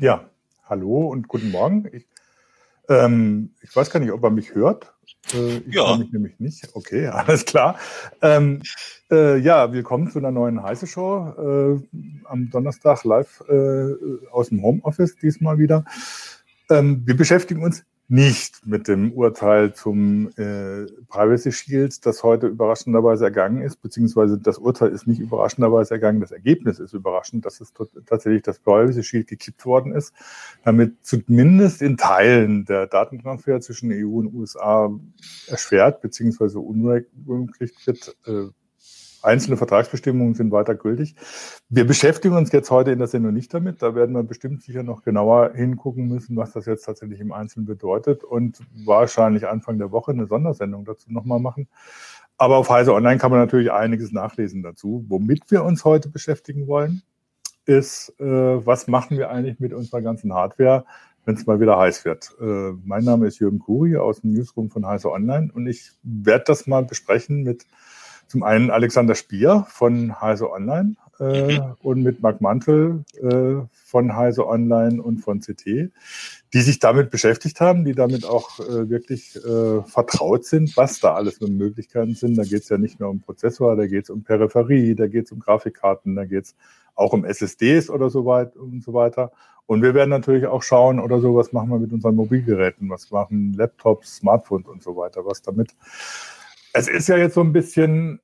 Ja, hallo und guten Morgen. Ich, ähm, ich weiß gar nicht, ob er mich hört. Äh, ich ja. mich nämlich nicht. Okay, alles klar. Ähm, äh, ja, willkommen zu einer neuen heiße Show. Äh, am Donnerstag live äh, aus dem Homeoffice diesmal wieder. Ähm, wir beschäftigen uns nicht mit dem Urteil zum äh, Privacy Shield, das heute überraschenderweise ergangen ist, beziehungsweise das Urteil ist nicht überraschenderweise ergangen, das Ergebnis ist überraschend, dass es tatsächlich das Privacy Shield gekippt worden ist, damit zumindest in Teilen der Datentransfer zwischen EU und USA erschwert beziehungsweise unmöglich wird, äh, Einzelne Vertragsbestimmungen sind weiter gültig. Wir beschäftigen uns jetzt heute in der Sendung nicht damit. Da werden wir bestimmt sicher noch genauer hingucken müssen, was das jetzt tatsächlich im Einzelnen bedeutet und wahrscheinlich Anfang der Woche eine Sondersendung dazu nochmal machen. Aber auf Heise Online kann man natürlich einiges nachlesen dazu. Womit wir uns heute beschäftigen wollen, ist, äh, was machen wir eigentlich mit unserer ganzen Hardware, wenn es mal wieder heiß wird. Äh, mein Name ist Jürgen Kuri aus dem Newsroom von Heise Online und ich werde das mal besprechen mit zum einen Alexander Spier von Heise Online äh, mhm. und mit Marc Mantel äh, von Heise Online und von CT, die sich damit beschäftigt haben, die damit auch äh, wirklich äh, vertraut sind, was da alles für Möglichkeiten sind. Da geht es ja nicht nur um Prozessor, da geht es um Peripherie, da geht es um Grafikkarten, da geht es auch um SSDs oder so weit und so weiter. Und wir werden natürlich auch schauen oder so, was machen wir mit unseren Mobilgeräten, was machen Laptops, Smartphones und so weiter, was damit es ist ja jetzt so ein bisschen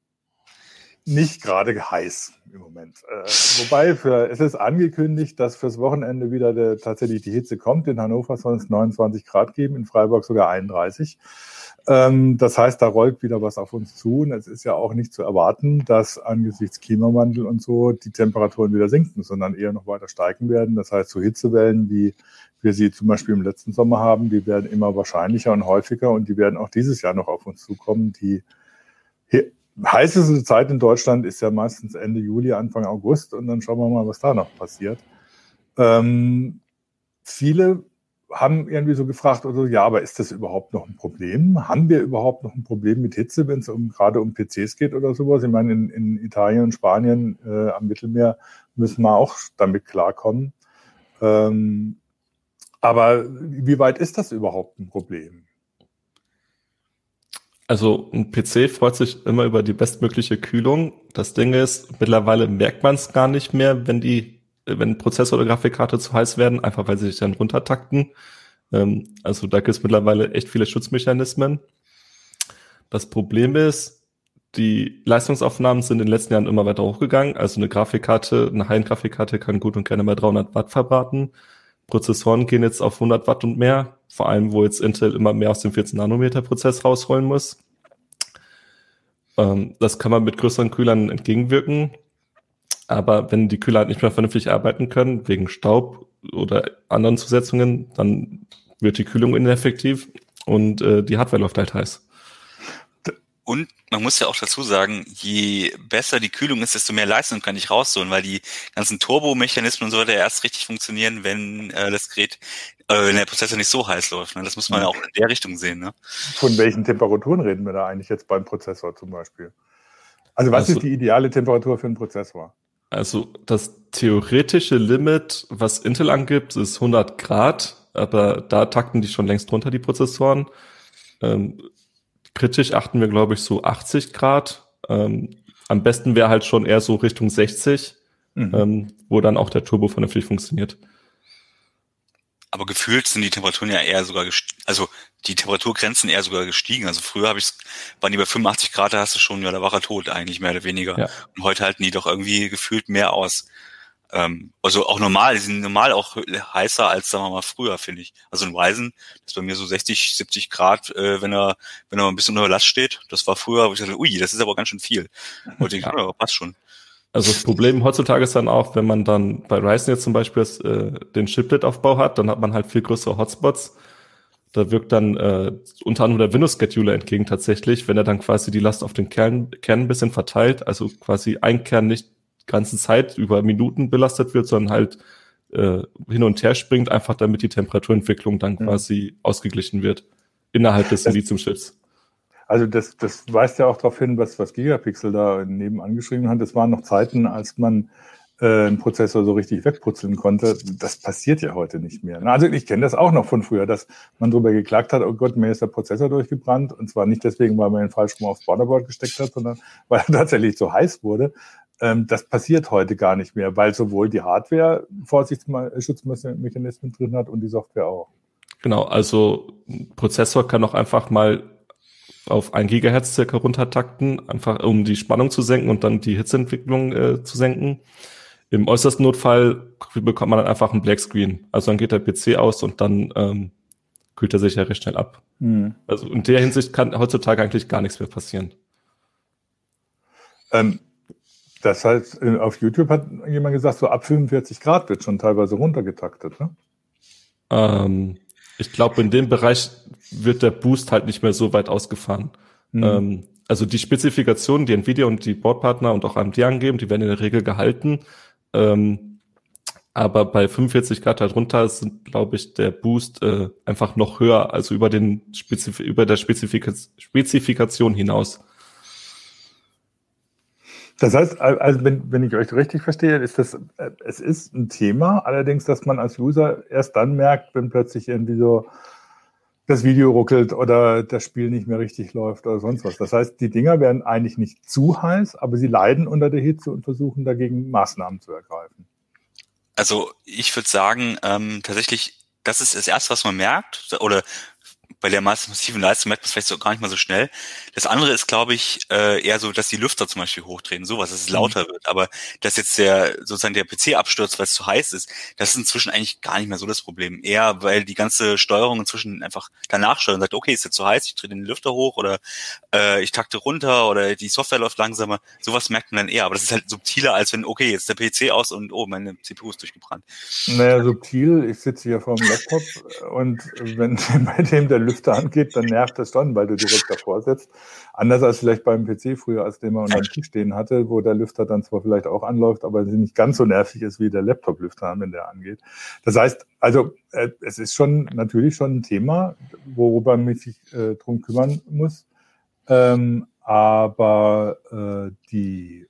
nicht gerade heiß im Moment. Äh, wobei für, es ist angekündigt, dass fürs Wochenende wieder der, tatsächlich die Hitze kommt. In Hannover soll es 29 Grad geben, in Freiburg sogar 31. Ähm, das heißt, da rollt wieder was auf uns zu. Und es ist ja auch nicht zu erwarten, dass angesichts Klimawandel und so die Temperaturen wieder sinken, sondern eher noch weiter steigen werden. Das heißt, so Hitzewellen, wie wir sie zum Beispiel im letzten Sommer haben, die werden immer wahrscheinlicher und häufiger und die werden auch dieses Jahr noch auf uns zukommen. Die heißeste Zeit in Deutschland ist ja meistens Ende Juli, Anfang August und dann schauen wir mal, was da noch passiert. Ähm, viele haben irgendwie so gefragt, oder ja, aber ist das überhaupt noch ein Problem? Haben wir überhaupt noch ein Problem mit Hitze, wenn es um, gerade um PCs geht oder sowas? Ich meine, in, in Italien und Spanien äh, am Mittelmeer müssen wir auch damit klarkommen. Ähm, aber wie weit ist das überhaupt ein Problem? Also ein PC freut sich immer über die bestmögliche Kühlung. Das Ding ist, mittlerweile merkt man es gar nicht mehr, wenn die, wenn Prozessor oder Grafikkarte zu heiß werden, einfach weil sie sich dann runtertakten. Ähm, also da gibt es mittlerweile echt viele Schutzmechanismen. Das Problem ist, die Leistungsaufnahmen sind in den letzten Jahren immer weiter hochgegangen. Also eine Grafikkarte, eine High-End-Grafikkarte kann gut und gerne mal 300 Watt verbraten. Prozessoren gehen jetzt auf 100 Watt und mehr, vor allem wo jetzt Intel immer mehr aus dem 14 Nanometer Prozess rausholen muss. Ähm, das kann man mit größeren Kühlern entgegenwirken. Aber wenn die Kühler halt nicht mehr vernünftig arbeiten können, wegen Staub oder anderen Zusetzungen, dann wird die Kühlung ineffektiv und äh, die Hardware läuft halt heiß. Und man muss ja auch dazu sagen, je besser die Kühlung ist, desto mehr Leistung kann ich rausholen, weil die ganzen Turbomechanismen und so weiter erst richtig funktionieren, wenn äh, das Gerät, äh, wenn der Prozessor nicht so heiß läuft. Ne? Das muss man ja auch in der Richtung sehen. Ne? Von welchen Temperaturen reden wir da eigentlich jetzt beim Prozessor zum Beispiel? Also was also, ist die ideale Temperatur für einen Prozessor? Also das theoretische Limit, was Intel angibt, ist 100 Grad, aber da takten die schon längst runter, die Prozessoren. Ähm, kritisch achten wir, glaube ich, so 80 Grad. Ähm, am besten wäre halt schon eher so Richtung 60, mhm. ähm, wo dann auch der Turbo vernünftig funktioniert. Aber gefühlt sind die Temperaturen ja eher sogar, also die Temperaturgrenzen eher sogar gestiegen. Also früher habe ich, waren die bei 85 Grad, da hast du schon, ja, da war er tot eigentlich mehr oder weniger. Ja. Und heute halten die doch irgendwie gefühlt mehr aus. Ähm, also auch normal, die sind normal auch heißer als, sagen wir mal, früher, finde ich. Also ein Ryzen ist bei mir so 60, 70 Grad, äh, wenn er, wenn er ein bisschen unter Last steht. Das war früher, wo ich dachte, ui, das ist aber ganz schön viel. Heute ich, ja. passt schon. Also das Problem heutzutage ist dann auch, wenn man dann bei Ryzen jetzt zum Beispiel äh, den Chiplet-Aufbau hat, dann hat man halt viel größere Hotspots. Da wirkt dann äh, unter anderem der Windows-Scheduler entgegen tatsächlich, wenn er dann quasi die Last auf den Kern, Kern ein bisschen verteilt, also quasi ein Kern nicht ganzen Zeit über Minuten belastet wird, sondern halt äh, hin und her springt, einfach damit die Temperaturentwicklung dann mhm. quasi ausgeglichen wird innerhalb des Lithium-Chips. Also das, das weist ja auch darauf hin, was, was Gigapixel da nebenan geschrieben hat. Es waren noch Zeiten, als man äh, einen Prozessor so richtig wegputzeln konnte. Das passiert ja heute nicht mehr. Also ich kenne das auch noch von früher, dass man darüber geklagt hat, oh Gott, mir ist der Prozessor durchgebrannt. Und zwar nicht deswegen, weil man ihn falsch rum aufs Borderboard gesteckt hat, sondern weil er tatsächlich zu heiß wurde. Ähm, das passiert heute gar nicht mehr, weil sowohl die Hardware Vorsichtsmechanismen drin hat und die Software auch. Genau, also ein Prozessor kann auch einfach mal auf ein Gigahertz circa runtertakten, einfach um die Spannung zu senken und dann die Hitzeentwicklung äh, zu senken. Im äußersten Notfall bekommt man dann einfach einen Black Screen. Also dann geht der PC aus und dann ähm, kühlt er sich ja recht schnell ab. Mhm. Also in der Hinsicht kann heutzutage eigentlich gar nichts mehr passieren. Ähm, das heißt, auf YouTube hat jemand gesagt, so ab 45 Grad wird schon teilweise runtergetaktet, ne? Ähm, ich glaube, in dem Bereich wird der Boost halt nicht mehr so weit ausgefahren. Mhm. Ähm, also die Spezifikationen, die Nvidia und die Boardpartner und auch AMD angeben, die werden in der Regel gehalten. Ähm, aber bei 45 Grad darunter sind, glaube ich, der Boost äh, einfach noch höher, also über den Spezif über der Spezifika Spezifikation hinaus. Das heißt, also wenn, wenn ich euch richtig verstehe, ist das, äh, es ist ein Thema, allerdings, dass man als User erst dann merkt, wenn plötzlich irgendwie so das Video ruckelt oder das Spiel nicht mehr richtig läuft oder sonst was. Das heißt, die Dinger werden eigentlich nicht zu heiß, aber sie leiden unter der Hitze und versuchen dagegen Maßnahmen zu ergreifen. Also ich würde sagen, ähm, tatsächlich, das ist das Erste, was man merkt, oder bei der massiven Leistung merkt man es vielleicht so gar nicht mal so schnell. Das andere ist, glaube ich, äh, eher so, dass die Lüfter zum Beispiel hochdrehen, sowas, dass es mhm. lauter wird. Aber dass jetzt der sozusagen der PC abstürzt, weil es zu heiß ist, das ist inzwischen eigentlich gar nicht mehr so das Problem. Eher, weil die ganze Steuerung inzwischen einfach danach steuert und sagt, okay, ist jetzt zu heiß, ich drehe den Lüfter hoch oder äh, ich takte runter oder die Software läuft langsamer. Sowas merkt man dann eher. Aber das ist halt subtiler, als wenn, okay, jetzt der PC aus und oh, meine CPU ist durchgebrannt. Naja, subtil, ich sitze hier vor dem Laptop und wenn bei dem der Lüfter Lüfter angeht, dann nervt das schon, weil du direkt davor sitzt. Anders als vielleicht beim PC früher, als den man unter dem Tisch stehen hatte, wo der Lüfter dann zwar vielleicht auch anläuft, aber nicht ganz so nervig ist wie der Laptop-Lüfter, wenn der angeht. Das heißt, also äh, es ist schon natürlich schon ein Thema, worüber man sich äh, drum kümmern muss. Ähm, aber äh, die,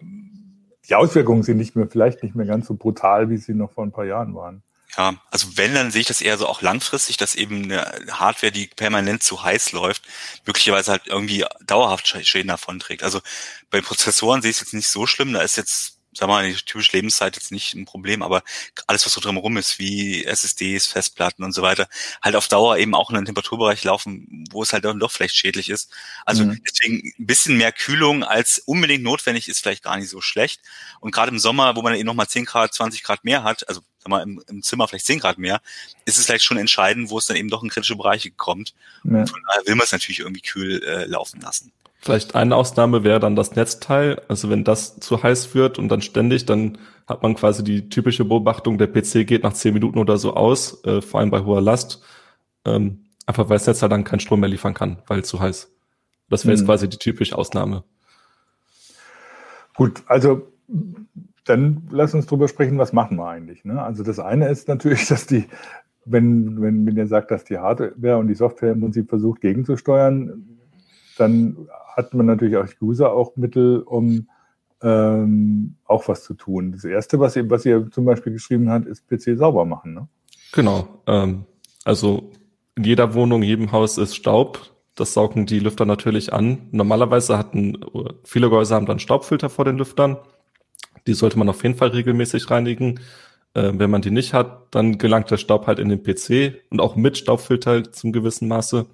ähm, die Auswirkungen sind nicht mehr, vielleicht nicht mehr ganz so brutal, wie sie noch vor ein paar Jahren waren. Ja, also wenn, dann sehe ich das eher so auch langfristig, dass eben eine Hardware, die permanent zu heiß läuft, möglicherweise halt irgendwie dauerhaft Schäden davon trägt. Also bei Prozessoren sehe ich es jetzt nicht so schlimm, da ist jetzt sag mal, die typische Lebenszeit jetzt nicht ein Problem, aber alles, was so drumherum ist, wie SSDs, Festplatten und so weiter, halt auf Dauer eben auch in einen Temperaturbereich laufen, wo es halt dann doch vielleicht schädlich ist. Also mhm. deswegen ein bisschen mehr Kühlung als unbedingt notwendig ist vielleicht gar nicht so schlecht. Und gerade im Sommer, wo man eben nochmal 10 Grad, 20 Grad mehr hat, also sag mal, im, im Zimmer vielleicht 10 Grad mehr, ist es vielleicht schon entscheidend, wo es dann eben doch in kritische Bereiche kommt. Ja. Und von daher will man es natürlich irgendwie kühl äh, laufen lassen. Vielleicht eine Ausnahme wäre dann das Netzteil. Also wenn das zu heiß wird und dann ständig, dann hat man quasi die typische Beobachtung, der PC geht nach zehn Minuten oder so aus, äh, vor allem bei hoher Last. Ähm, einfach weil das Netzteil dann keinen Strom mehr liefern kann, weil es zu heiß. Das wäre hm. jetzt quasi die typische Ausnahme. Gut, also dann lass uns drüber sprechen, was machen wir eigentlich. Ne? Also das eine ist natürlich, dass die, wenn, wenn, wenn ihr sagt, dass die Hardware und die Software im Prinzip versucht gegenzusteuern, dann hat man natürlich als User auch Mittel, um ähm, auch was zu tun. Das erste, was ihr, was ihr zum Beispiel geschrieben habt, ist PC sauber machen. Ne? Genau. Ähm, also in jeder Wohnung, jedem Haus ist Staub. Das saugen die Lüfter natürlich an. Normalerweise hatten viele Gehäuse haben dann Staubfilter vor den Lüftern. Die sollte man auf jeden Fall regelmäßig reinigen. Äh, wenn man die nicht hat, dann gelangt der Staub halt in den PC und auch mit Staubfilter zum gewissen Maße.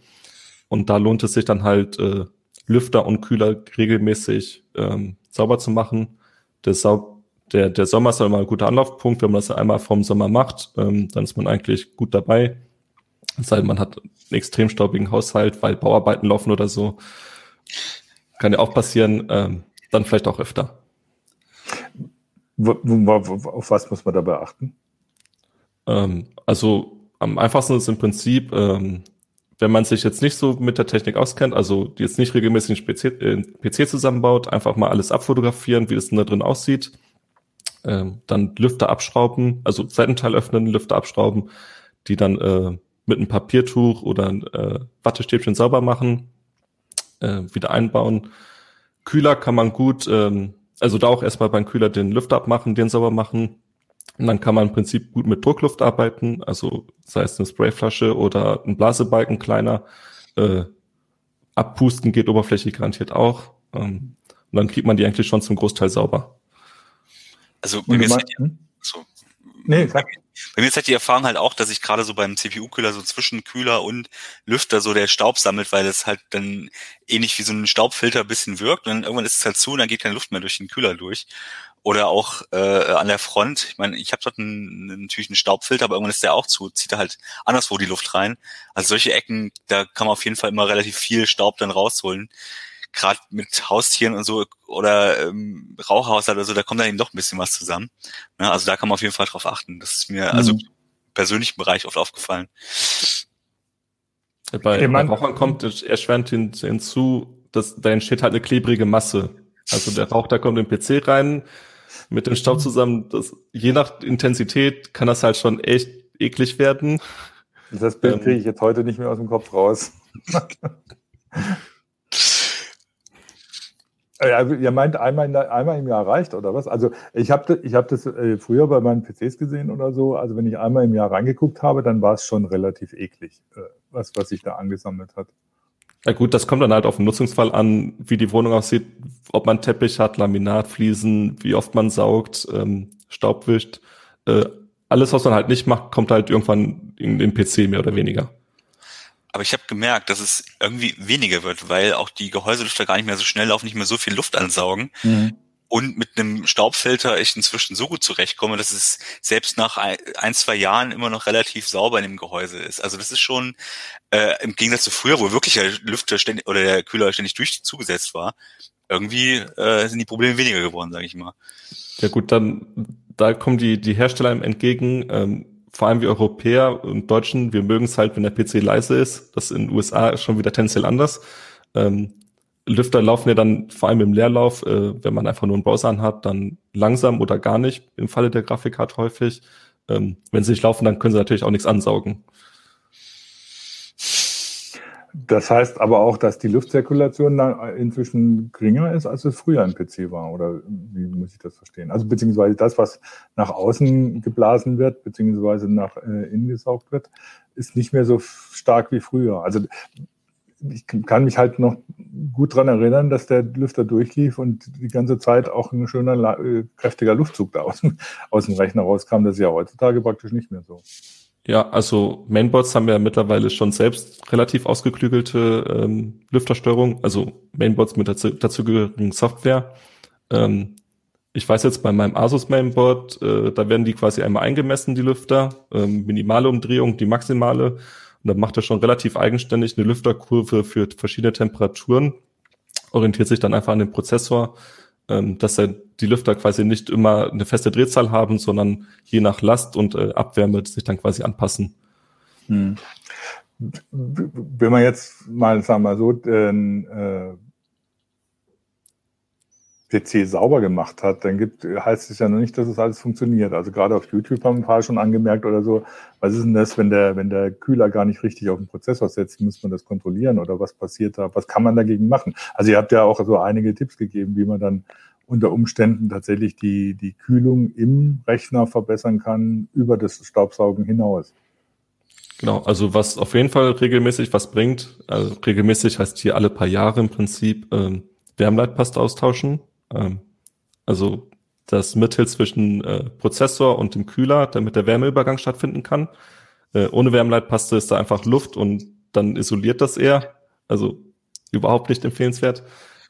Und da lohnt es sich dann halt, äh, Lüfter und Kühler regelmäßig ähm, sauber zu machen. Der, Sau der, der Sommer ist immer ein guter Anlaufpunkt. Wenn man das einmal vom Sommer macht, ähm, dann ist man eigentlich gut dabei. Es sei denn, man hat einen extrem staubigen Haushalt, weil Bauarbeiten laufen oder so. Kann ja auch passieren. Ähm, dann vielleicht auch öfter. Auf was muss man dabei achten? Ähm, also am einfachsten ist im Prinzip ähm, wenn man sich jetzt nicht so mit der Technik auskennt, also die jetzt nicht regelmäßig einen PC, äh, zusammenbaut, einfach mal alles abfotografieren, wie das denn da drin aussieht. Ähm, dann Lüfter abschrauben, also Seitenteil öffnen, Lüfter abschrauben, die dann äh, mit einem Papiertuch oder äh, Wattestäbchen sauber machen, äh, wieder einbauen. Kühler kann man gut ähm, also da auch erstmal beim Kühler den Lüfter abmachen, den sauber machen. Und dann kann man im Prinzip gut mit Druckluft arbeiten, also sei es eine Sprayflasche oder ein Blasebalken kleiner. Äh, abpusten geht oberflächlich garantiert auch. Ähm, und dann kriegt man die eigentlich schon zum Großteil sauber. Also bei mir, ist halt, so, nee, bei, bei mir ist halt die Erfahrung halt auch, dass ich gerade so beim CPU-Kühler so zwischen Kühler und Lüfter so der Staub sammelt, weil es halt dann ähnlich wie so ein Staubfilter ein bisschen wirkt und dann irgendwann ist es halt zu und dann geht keine Luft mehr durch den Kühler durch. Oder auch äh, an der Front. Ich meine, ich habe dort einen, natürlich einen Staubfilter, aber irgendwann ist der auch zu, zieht da halt anderswo die Luft rein. Also solche Ecken, da kann man auf jeden Fall immer relativ viel Staub dann rausholen gerade mit Haustieren und so oder ähm, Rauchhaushalt oder so, da kommt dann eben doch ein bisschen was zusammen. Ne? Also da kann man auf jeden Fall drauf achten. Das ist mir also mhm. also im persönlichen Bereich oft aufgefallen. Bei, hey, bei Rauchern kommt erschwerend hin, hinzu, dass da entsteht halt eine klebrige Masse. Also der Rauch, da kommt im PC rein mit dem Staub zusammen. Das, je nach Intensität kann das halt schon echt eklig werden. Das Bild ähm, kriege ich jetzt heute nicht mehr aus dem Kopf raus. Ja, ihr meint einmal, einmal im Jahr reicht oder was? Also ich habe ich hab das äh, früher bei meinen PCs gesehen oder so. Also wenn ich einmal im Jahr reingeguckt habe, dann war es schon relativ eklig, äh, was, was sich da angesammelt hat. Ja gut, das kommt dann halt auf den Nutzungsfall an, wie die Wohnung aussieht, ob man Teppich hat, Laminat, Fliesen, wie oft man saugt, ähm, Staub wischt. Äh, alles, was man halt nicht macht, kommt halt irgendwann in den PC mehr oder weniger. Aber ich habe gemerkt, dass es irgendwie weniger wird, weil auch die Gehäuselüfter gar nicht mehr so schnell laufen, nicht mehr so viel Luft ansaugen. Mhm. Und mit einem Staubfilter ich inzwischen so gut zurechtkomme, dass es selbst nach ein, zwei Jahren immer noch relativ sauber in dem Gehäuse ist. Also das ist schon äh, im Gegensatz zu früher, wo wirklich der Lüfter ständig oder der Kühler ständig durch zugesetzt war, irgendwie äh, sind die Probleme weniger geworden, sage ich mal. Ja gut, dann da kommen die die Hersteller entgegen. Ähm, vor allem wir Europäer und Deutschen, wir mögen es halt, wenn der PC leise ist. Das in den USA ist schon wieder tendenziell anders. Ähm, Lüfter laufen ja dann vor allem im Leerlauf, äh, wenn man einfach nur einen Browser anhat, dann langsam oder gar nicht, im Falle der Grafikkarte häufig. Ähm, wenn sie nicht laufen, dann können sie natürlich auch nichts ansaugen. Das heißt aber auch, dass die Luftzirkulation inzwischen geringer ist, als es früher im PC war. Oder wie muss ich das verstehen? Also beziehungsweise das, was nach außen geblasen wird, beziehungsweise nach äh, innen gesaugt wird, ist nicht mehr so stark wie früher. Also ich kann mich halt noch gut dran erinnern, dass der Lüfter durchlief und die ganze Zeit auch ein schöner, äh, kräftiger Luftzug da aus, aus dem Rechner rauskam. Das ist ja heutzutage praktisch nicht mehr so. Ja, also Mainboards haben ja mittlerweile schon selbst relativ ausgeklügelte ähm, Lüftersteuerung, also Mainboards mit dazu, dazugehörigen Software. Ähm, ich weiß jetzt bei meinem Asus Mainboard, äh, da werden die quasi einmal eingemessen, die Lüfter, ähm, minimale Umdrehung, die maximale. Und dann macht er schon relativ eigenständig eine Lüfterkurve für verschiedene Temperaturen, orientiert sich dann einfach an den Prozessor ähm, dass er die Lüfter quasi nicht immer eine feste Drehzahl haben, sondern je nach Last und äh, Abwärme sich dann quasi anpassen. Hm. Wenn man jetzt mal, sagen wir mal so, den äh, PC sauber gemacht hat, dann gibt, heißt es ja noch nicht, dass es alles funktioniert. Also gerade auf YouTube haben ein paar schon angemerkt oder so, was ist denn das, wenn der, wenn der Kühler gar nicht richtig auf den Prozessor setzt, muss man das kontrollieren oder was passiert da? Was kann man dagegen machen? Also ihr habt ja auch so einige Tipps gegeben, wie man dann unter Umständen tatsächlich die, die Kühlung im Rechner verbessern kann über das Staubsaugen hinaus. Genau, also was auf jeden Fall regelmäßig was bringt, also regelmäßig heißt hier alle paar Jahre im Prinzip ähm, Wärmleitpaste austauschen. Ähm, also das Mittel zwischen äh, Prozessor und dem Kühler, damit der Wärmeübergang stattfinden kann. Äh, ohne Wärmeleitpaste ist da einfach Luft und dann isoliert das eher. Also überhaupt nicht empfehlenswert.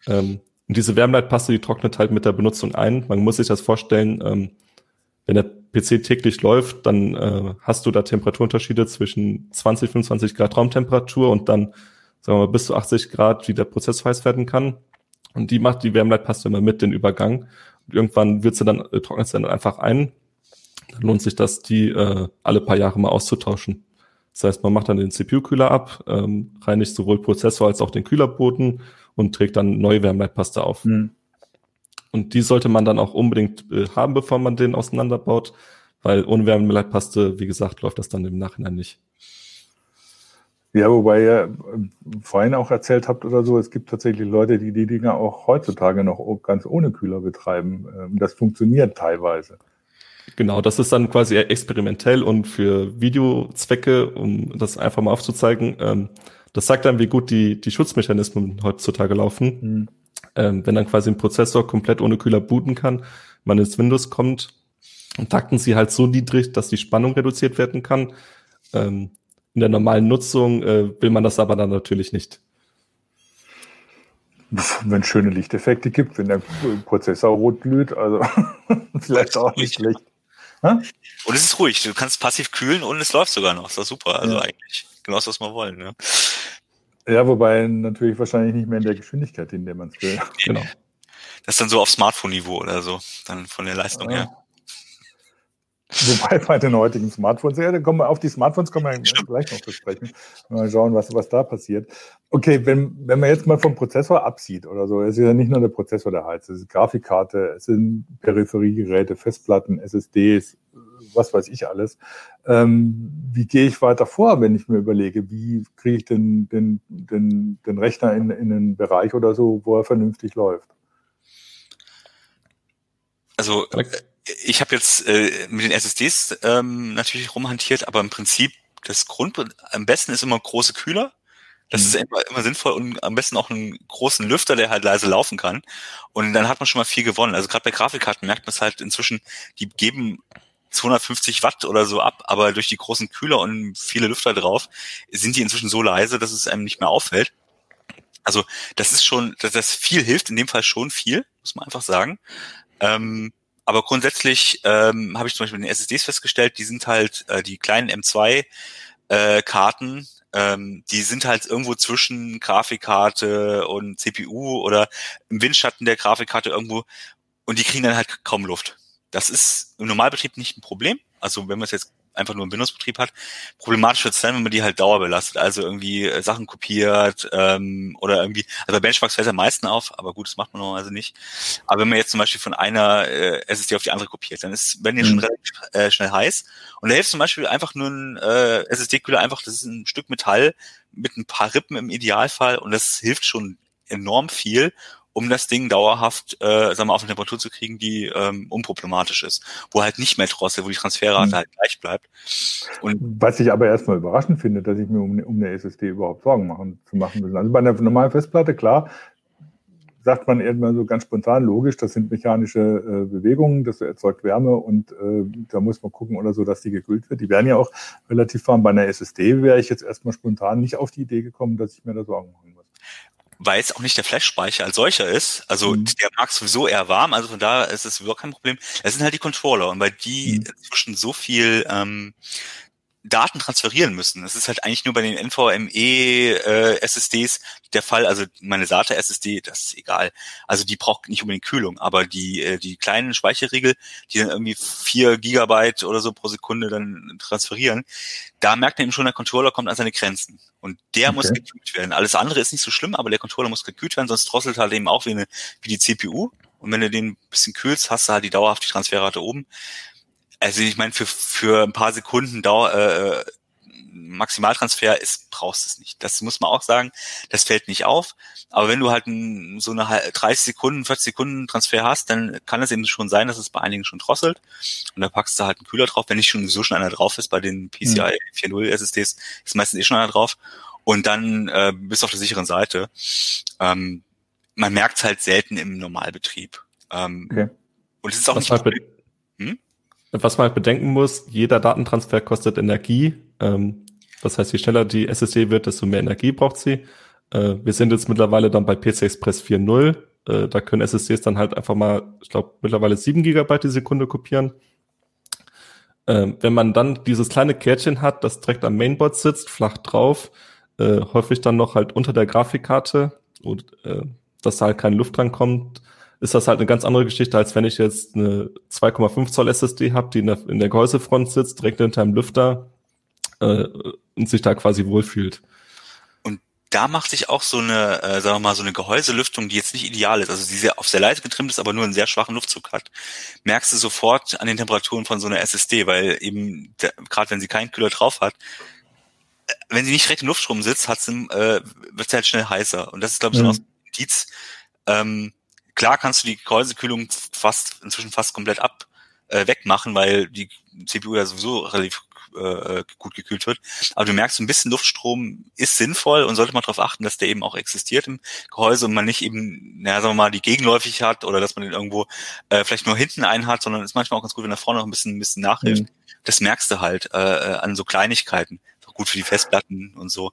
Ähm, und diese Wärmeleitpaste, die trocknet halt mit der Benutzung ein. Man muss sich das vorstellen, ähm, wenn der PC täglich läuft, dann äh, hast du da Temperaturunterschiede zwischen 20, 25 Grad Raumtemperatur und dann, sagen wir mal, bis zu 80 Grad, wie der Prozess heiß werden kann. Und die macht die Wärmeleitpaste immer mit den Übergang. Und irgendwann wird sie dann, äh, trocknet sie dann einfach ein. Dann lohnt sich das, die äh, alle paar Jahre mal auszutauschen. Das heißt, man macht dann den CPU-Kühler ab, ähm, reinigt sowohl Prozessor als auch den Kühlerboden und trägt dann neue Wärmeleitpaste auf. Mhm. Und die sollte man dann auch unbedingt äh, haben, bevor man den auseinanderbaut, weil ohne Wärmeleitpaste, wie gesagt, läuft das dann im Nachhinein nicht. Ja, wobei ihr äh, vorhin auch erzählt habt oder so, es gibt tatsächlich Leute, die die Dinge auch heutzutage noch ganz ohne Kühler betreiben. Ähm, das funktioniert teilweise. Genau, das ist dann quasi experimentell und für Videozwecke, um das einfach mal aufzuzeigen. Ähm, das sagt dann, wie gut die, die Schutzmechanismen heutzutage laufen. Mhm. Ähm, wenn dann quasi ein Prozessor komplett ohne Kühler booten kann, man ins Windows kommt und takten sie halt so niedrig, dass die Spannung reduziert werden kann in der normalen Nutzung äh, will man das aber dann natürlich nicht. Wenn es schöne Lichteffekte gibt, wenn der Prozessor rot glüht, also vielleicht auch nicht schlecht. Ha? Und es ist ruhig, du kannst passiv kühlen und es läuft sogar noch. Das ist super. Also ja. eigentlich genau das, was wir wollen. Ne? Ja, wobei natürlich wahrscheinlich nicht mehr in der Geschwindigkeit, in der man es will. Genau. Das ist dann so auf Smartphone-Niveau oder so, dann von der Leistung ja. her. Wobei bei den heutigen Smartphones, ja, dann kommen wir auf die Smartphones kommen wir gleich noch zu sprechen. Mal schauen, was, was da passiert. Okay, wenn, wenn man jetzt mal vom Prozessor absieht oder so, es ist ja nicht nur der Prozessor, der heizt, es ist Grafikkarte, es sind Peripheriegeräte, Festplatten, SSDs, was weiß ich alles. Ähm, wie gehe ich weiter vor, wenn ich mir überlege, wie kriege ich den, den, den, den Rechner in, in einen Bereich oder so, wo er vernünftig läuft? Also ich habe jetzt äh, mit den SSDs ähm, natürlich rumhantiert, aber im Prinzip das Grund am besten ist immer große Kühler. Das mhm. ist immer, immer sinnvoll und am besten auch einen großen Lüfter, der halt leise laufen kann. Und dann hat man schon mal viel gewonnen. Also gerade bei Grafikkarten merkt man es halt inzwischen, die geben 250 Watt oder so ab, aber durch die großen Kühler und viele Lüfter drauf sind die inzwischen so leise, dass es einem nicht mehr auffällt. Also das ist schon, dass das viel hilft, in dem Fall schon viel, muss man einfach sagen. Ähm, aber grundsätzlich ähm, habe ich zum Beispiel den SSDs festgestellt, die sind halt äh, die kleinen M2 äh, ähm, die sind halt irgendwo zwischen Grafikkarte und CPU oder im Windschatten der Grafikkarte irgendwo und die kriegen dann halt kaum Luft. Das ist im Normalbetrieb nicht ein Problem. Also wenn man es jetzt einfach nur einen Windows-Betrieb hat. Problematisch wird es dann, wenn man die halt dauerbelastet, also irgendwie äh, Sachen kopiert ähm, oder irgendwie, also bei Benchmarks fällt es am meisten auf, aber gut, das macht man normalerweise nicht. Aber wenn man jetzt zum Beispiel von einer äh, SSD auf die andere kopiert, dann ist, werden die mhm. schon relativ äh, schnell heiß. Und da hilft zum Beispiel einfach nur ein äh, SSD-Kühler einfach, das ist ein Stück Metall mit ein paar Rippen im Idealfall und das hilft schon enorm viel um das Ding dauerhaft, äh, sagen wir, auf eine Temperatur zu kriegen, die ähm, unproblematisch ist, wo halt nicht mehr drosselt, wo die Transferrate mhm. halt gleich bleibt. Und Was ich aber erstmal überraschend finde, dass ich mir um, um eine SSD überhaupt Sorgen machen, zu machen will. Also bei einer normalen Festplatte, klar, sagt man irgendwann so ganz spontan, logisch, das sind mechanische äh, Bewegungen, das erzeugt Wärme und äh, da muss man gucken oder so, dass die gekühlt wird. Die werden ja auch relativ warm. Bei einer SSD wäre ich jetzt erstmal spontan nicht auf die Idee gekommen, dass ich mir da Sorgen machen muss weil es auch nicht der Flash-Speicher als solcher ist. Also mhm. der mag sowieso eher warm, also von daher ist es überhaupt kein Problem. Es sind halt die Controller und weil die mhm. inzwischen so viel ähm, Daten transferieren müssen. Das ist halt eigentlich nur bei den NVMe äh, SSDs der Fall. Also meine SATA SSD, das ist egal. Also die braucht nicht unbedingt Kühlung, aber die äh, die kleinen Speicherriegel, die dann irgendwie vier Gigabyte oder so pro Sekunde dann transferieren, da merkt man eben schon, der Controller kommt an seine Grenzen und der okay. muss gekühlt werden. Alles andere ist nicht so schlimm, aber der Controller muss gekühlt werden, sonst drosselt halt eben auch wie eine wie die CPU. Und wenn du den ein bisschen kühlst, hast du halt die dauerhaft die Transferrate oben also ich meine, für, für ein paar Sekunden Dauer, äh, Maximaltransfer ist, brauchst du es nicht. Das muss man auch sagen. Das fällt nicht auf. Aber wenn du halt ein, so eine 30 Sekunden, 40 Sekunden Transfer hast, dann kann es eben schon sein, dass es bei einigen schon drosselt. Und da packst du halt einen Kühler drauf. Wenn nicht schon so schon einer drauf ist, bei den PCI mhm. 4.0 SSDs ist meistens eh schon einer drauf. Und dann äh, bist du auf der sicheren Seite. Ähm, man merkt es halt selten im Normalbetrieb. Ähm, okay. Und es ist auch Was nicht. Was man halt bedenken muss, jeder Datentransfer kostet Energie. Ähm, das heißt, je schneller die SSD wird, desto mehr Energie braucht sie. Äh, wir sind jetzt mittlerweile dann bei PC Express 4.0. Äh, da können SSDs dann halt einfach mal, ich glaube, mittlerweile 7 Gigabyte die Sekunde kopieren. Ähm, wenn man dann dieses kleine Kärtchen hat, das direkt am Mainboard sitzt, flach drauf, äh, häufig dann noch halt unter der Grafikkarte dass da halt keine Luft dran kommt, ist das halt eine ganz andere Geschichte, als wenn ich jetzt eine 2,5 Zoll SSD habe, die in der, in der Gehäusefront sitzt, direkt hinter einem Lüfter äh, und sich da quasi wohlfühlt. Und da macht sich auch so eine, äh, sagen wir mal, so eine Gehäuselüftung, die jetzt nicht ideal ist, also die sehr, auf sehr leise getrimmt ist, aber nur einen sehr schwachen Luftzug hat, merkst du sofort an den Temperaturen von so einer SSD, weil eben, gerade wenn sie keinen Kühler drauf hat, wenn sie nicht direkt im Luftstrom sitzt, hat's im, äh, wird sie halt schnell heißer. Und das ist, glaube ich, mhm. so ein Indiz. Ähm, klar kannst du die Gehäusekühlung fast, inzwischen fast komplett ab, äh, wegmachen, weil die CPU ja sowieso relativ äh, gut gekühlt wird. Aber du merkst, ein bisschen Luftstrom ist sinnvoll und sollte man darauf achten, dass der eben auch existiert im Gehäuse und man nicht eben, naja, sagen wir mal, die gegenläufig hat oder dass man den irgendwo äh, vielleicht nur hinten einen hat, sondern ist manchmal auch ganz gut, wenn er vorne noch ein bisschen, ein bisschen nachhilft. Mhm. Das merkst du halt äh, äh an so Kleinigkeiten. Ist auch gut für die Festplatten und so.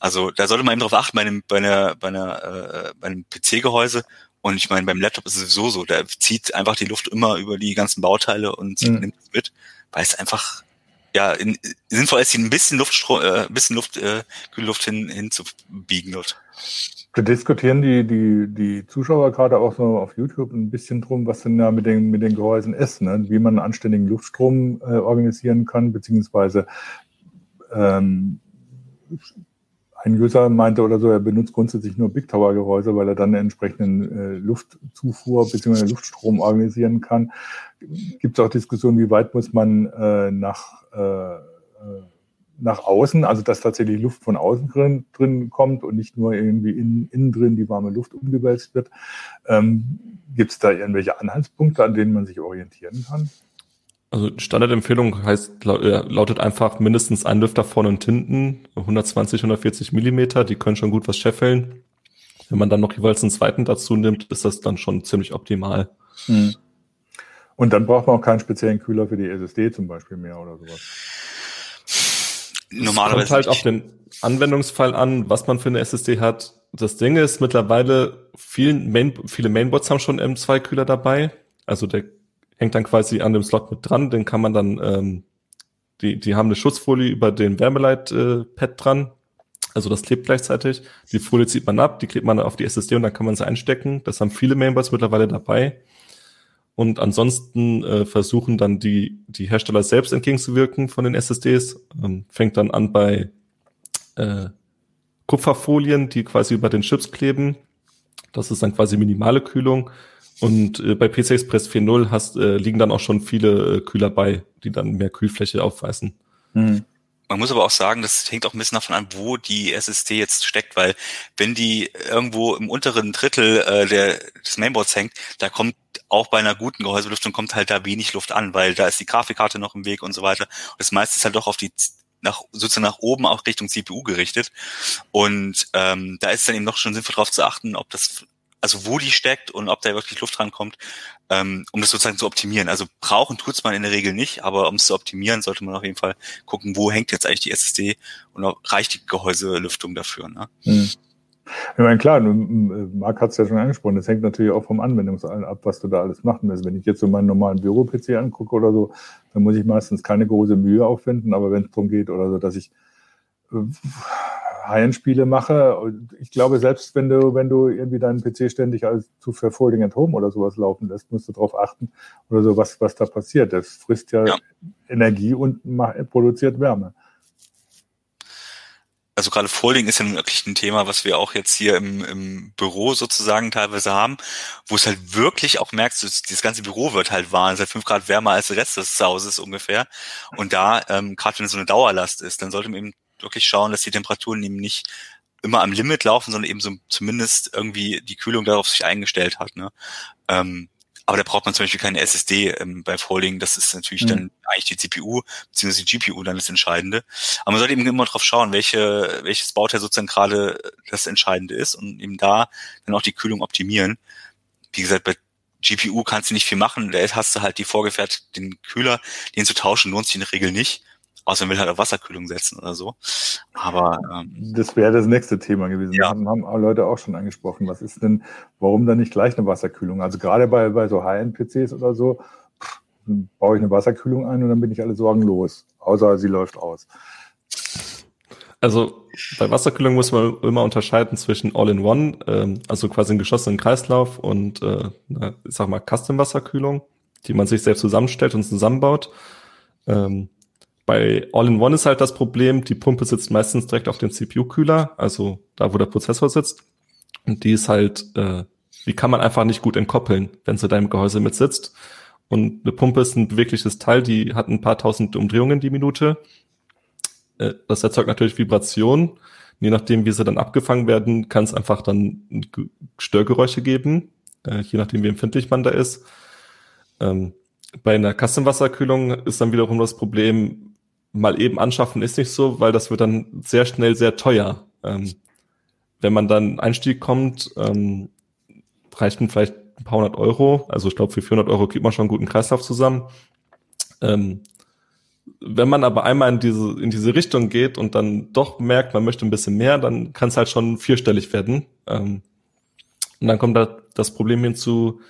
Also da sollte man eben darauf achten bei einem, bei einer, bei einer, äh, bei einem PC-Gehäuse und ich meine, beim Laptop ist es sowieso so, da zieht einfach die Luft immer über die ganzen Bauteile und mhm. nimmt es mit, weil es einfach ja in, sinnvoll ist, ein bisschen Luftstrom, äh, ein bisschen Luft, äh, Kühlluft hin, hinzubiegen dort. Da diskutieren die, die, die Zuschauer gerade auch so auf YouTube ein bisschen drum, was denn da mit den, mit den Gehäusen ist, ne? wie man anständigen Luftstrom äh, organisieren kann, beziehungsweise ähm, ein User meinte oder so, er benutzt grundsätzlich nur Big Tower Gehäuse, weil er dann entsprechenden äh, Luftzufuhr bzw. Luftstrom organisieren kann. Gibt es auch Diskussionen, wie weit muss man äh, nach, äh, äh, nach außen, also dass tatsächlich Luft von außen drin, drin kommt und nicht nur irgendwie in, innen drin die warme Luft umgewälzt wird. Ähm, Gibt es da irgendwelche Anhaltspunkte, an denen man sich orientieren kann? Also Standardempfehlung heißt, äh, lautet einfach mindestens ein Lüfter vorne und hinten, 120, 140 Millimeter, die können schon gut was scheffeln. Wenn man dann noch jeweils einen zweiten dazu nimmt, ist das dann schon ziemlich optimal. Hm. Und dann braucht man auch keinen speziellen Kühler für die SSD zum Beispiel mehr oder sowas. Normalerweise. Es kommt halt auf den Anwendungsfall an, was man für eine SSD hat. Das Ding ist mittlerweile, vielen Main, viele Mainboards haben schon M2-Kühler dabei. Also der hängt dann quasi an dem Slot mit dran. Den kann man dann, ähm, die, die haben eine Schutzfolie über den Wärmeleit-Pad dran. Also das klebt gleichzeitig. Die Folie zieht man ab, die klebt man auf die SSD und dann kann man sie einstecken. Das haben viele Mainboards mittlerweile dabei. Und ansonsten äh, versuchen dann die, die Hersteller selbst entgegenzuwirken von den SSDs. Ähm, fängt dann an bei äh, Kupferfolien, die quasi über den Chips kleben. Das ist dann quasi minimale Kühlung. Und äh, bei PC Express 4.0 hast, äh, liegen dann auch schon viele äh, Kühler bei, die dann mehr Kühlfläche aufweisen. Mhm. Man muss aber auch sagen, das hängt auch ein bisschen davon an, wo die SSD jetzt steckt, weil wenn die irgendwo im unteren Drittel äh, der, des Mainboards hängt, da kommt auch bei einer guten Gehäuselüftung kommt halt da wenig Luft an, weil da ist die Grafikkarte noch im Weg und so weiter. Und das meiste ist halt doch auf die nach sozusagen nach oben auch Richtung CPU gerichtet. Und ähm, da ist dann eben noch schon sinnvoll darauf zu achten, ob das also wo die steckt und ob da wirklich Luft rankommt, ähm, um das sozusagen zu optimieren. Also brauchen tut's man in der Regel nicht, aber um es zu optimieren, sollte man auf jeden Fall gucken, wo hängt jetzt eigentlich die SSD und auch reicht die Gehäuselüftung dafür. Ne? Hm. Ich meine, klar, Marc hat es ja schon angesprochen, das hängt natürlich auch vom Anwendungsfall ab, was du da alles machen willst. Wenn ich jetzt so meinen normalen Büro-PC angucke oder so, dann muss ich meistens keine große Mühe aufwenden, aber wenn es darum geht oder so, dass ich äh, High-End-Spiele mache. Ich glaube, selbst wenn du, wenn du irgendwie deinen PC ständig als zu für Folding at Home oder sowas laufen lässt, musst du darauf achten oder so, was, was da passiert. Das frisst ja, ja. Energie und macht, produziert Wärme. Also gerade Folding ist ja wirklich ein Thema, was wir auch jetzt hier im, im Büro sozusagen teilweise haben, wo es halt wirklich auch merkst, das ganze Büro wird halt warm, es ist halt fünf Grad wärmer als der Rest des Hauses ungefähr. Und da, ähm, gerade wenn es so eine Dauerlast ist, dann sollte man eben wirklich schauen, dass die Temperaturen eben nicht immer am Limit laufen, sondern eben so zumindest irgendwie die Kühlung darauf sich eingestellt hat. Ne? Ähm, aber da braucht man zum Beispiel keine SSD ähm, bei Folding. Das ist natürlich mhm. dann eigentlich die CPU bzw. die GPU dann das Entscheidende. Aber man sollte eben immer drauf schauen, welche, welches Bauteil sozusagen gerade das Entscheidende ist und eben da dann auch die Kühlung optimieren. Wie gesagt, bei GPU kannst du nicht viel machen. Da hast du halt die vorgefertigten Kühler, den zu tauschen lohnt sich in der Regel nicht. Außer man will halt auf Wasserkühlung setzen oder so. Aber ähm, das wäre das nächste Thema gewesen. Ja. haben, haben Leute auch schon angesprochen. Was ist denn, warum dann nicht gleich eine Wasserkühlung? Also gerade bei, bei so High-End-PCs oder so, baue ich eine Wasserkühlung ein und dann bin ich alle Sorgen los. Außer sie läuft aus. Also bei Wasserkühlung muss man immer unterscheiden zwischen All-in-One, ähm, also quasi einen geschlossenen Kreislauf und äh, ich sag mal Custom-Wasserkühlung, die man sich selbst zusammenstellt und zusammenbaut. Ähm, bei All-in-One ist halt das Problem, die Pumpe sitzt meistens direkt auf dem CPU-Kühler, also da, wo der Prozessor sitzt. Und die ist halt, äh, die kann man einfach nicht gut entkoppeln, wenn sie da im Gehäuse mit sitzt. Und eine Pumpe ist ein bewegliches Teil, die hat ein paar tausend Umdrehungen die Minute. Äh, das erzeugt natürlich Vibrationen. Je nachdem, wie sie dann abgefangen werden, kann es einfach dann Störgeräusche geben, äh, je nachdem, wie empfindlich man da ist. Ähm, bei einer Custom-Wasserkühlung ist dann wiederum das Problem, mal eben anschaffen ist nicht so, weil das wird dann sehr schnell sehr teuer. Ähm, wenn man dann Einstieg kommt, ähm, reicht man vielleicht ein paar hundert Euro. Also ich glaube, für 400 Euro kriegt man schon einen guten Kreislauf zusammen. Ähm, wenn man aber einmal in diese, in diese Richtung geht und dann doch merkt, man möchte ein bisschen mehr, dann kann es halt schon vierstellig werden. Ähm, und dann kommt da das Problem hinzu,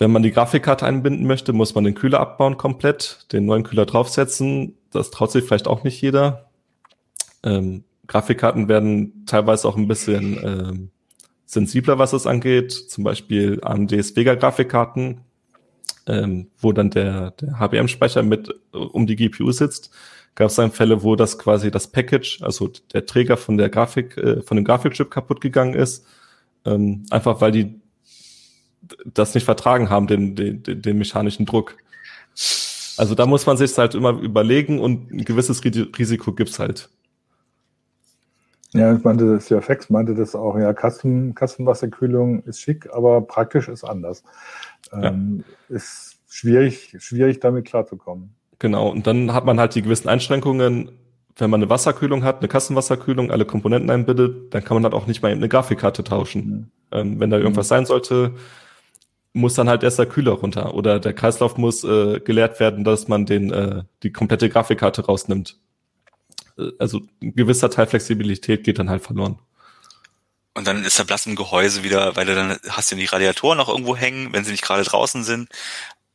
wenn man die Grafikkarte einbinden möchte, muss man den Kühler abbauen komplett, den neuen Kühler draufsetzen. Das traut sich vielleicht auch nicht jeder. Ähm, Grafikkarten werden teilweise auch ein bisschen ähm, sensibler, was es angeht. Zum Beispiel AMDs Vega-Grafikkarten, ähm, wo dann der, der HBM-Speicher mit äh, um die GPU sitzt. Gab es dann Fälle, wo das quasi das Package, also der Träger von der Grafik, äh, von dem Grafikchip kaputt gegangen ist. Ähm, einfach weil die das nicht vertragen haben, den, den, den mechanischen Druck. Also da muss man sich halt immer überlegen und ein gewisses Risiko gibt's halt. Ja, ich meinte das ja Fex meinte das auch, ja, Kasten, Kastenwasserkühlung ist schick, aber praktisch ist anders. Ähm, ja. Ist schwierig, schwierig damit klarzukommen. Genau, und dann hat man halt die gewissen Einschränkungen, wenn man eine Wasserkühlung hat, eine Kastenwasserkühlung, alle Komponenten einbindet, dann kann man halt auch nicht mal eine Grafikkarte tauschen. Mhm. Ähm, wenn da irgendwas mhm. sein sollte, muss dann halt erst der Kühler runter oder der Kreislauf muss äh, geleert werden, dass man den äh, die komplette Grafikkarte rausnimmt. Äh, also ein gewisser Teil Flexibilität geht dann halt verloren. Und dann ist der Blass im Gehäuse wieder, weil du dann hast du die Radiatoren noch irgendwo hängen, wenn sie nicht gerade draußen sind.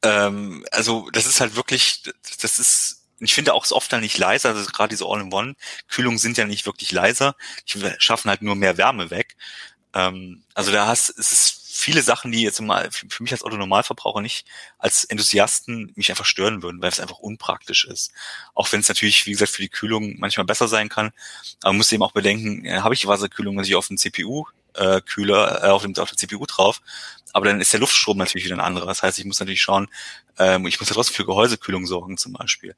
Ähm, also das ist halt wirklich, das ist ich finde auch es oft dann nicht leiser, also gerade diese All-in-One-Kühlungen sind ja nicht wirklich leiser, die schaffen halt nur mehr Wärme weg. Ähm, also da hast, es ist viele Sachen, die jetzt mal für mich als Autonormalverbraucher nicht als Enthusiasten mich einfach stören würden, weil es einfach unpraktisch ist. Auch wenn es natürlich, wie gesagt, für die Kühlung manchmal besser sein kann. Aber man muss eben auch bedenken, ja, habe ich die Wasserkühlung natürlich auf dem CPU äh, Kühler äh, auf, dem, auf der CPU drauf, aber dann ist der Luftstrom natürlich wieder ein anderer. Das heißt, ich muss natürlich schauen, ähm, ich muss ja trotzdem für Gehäusekühlung sorgen zum Beispiel.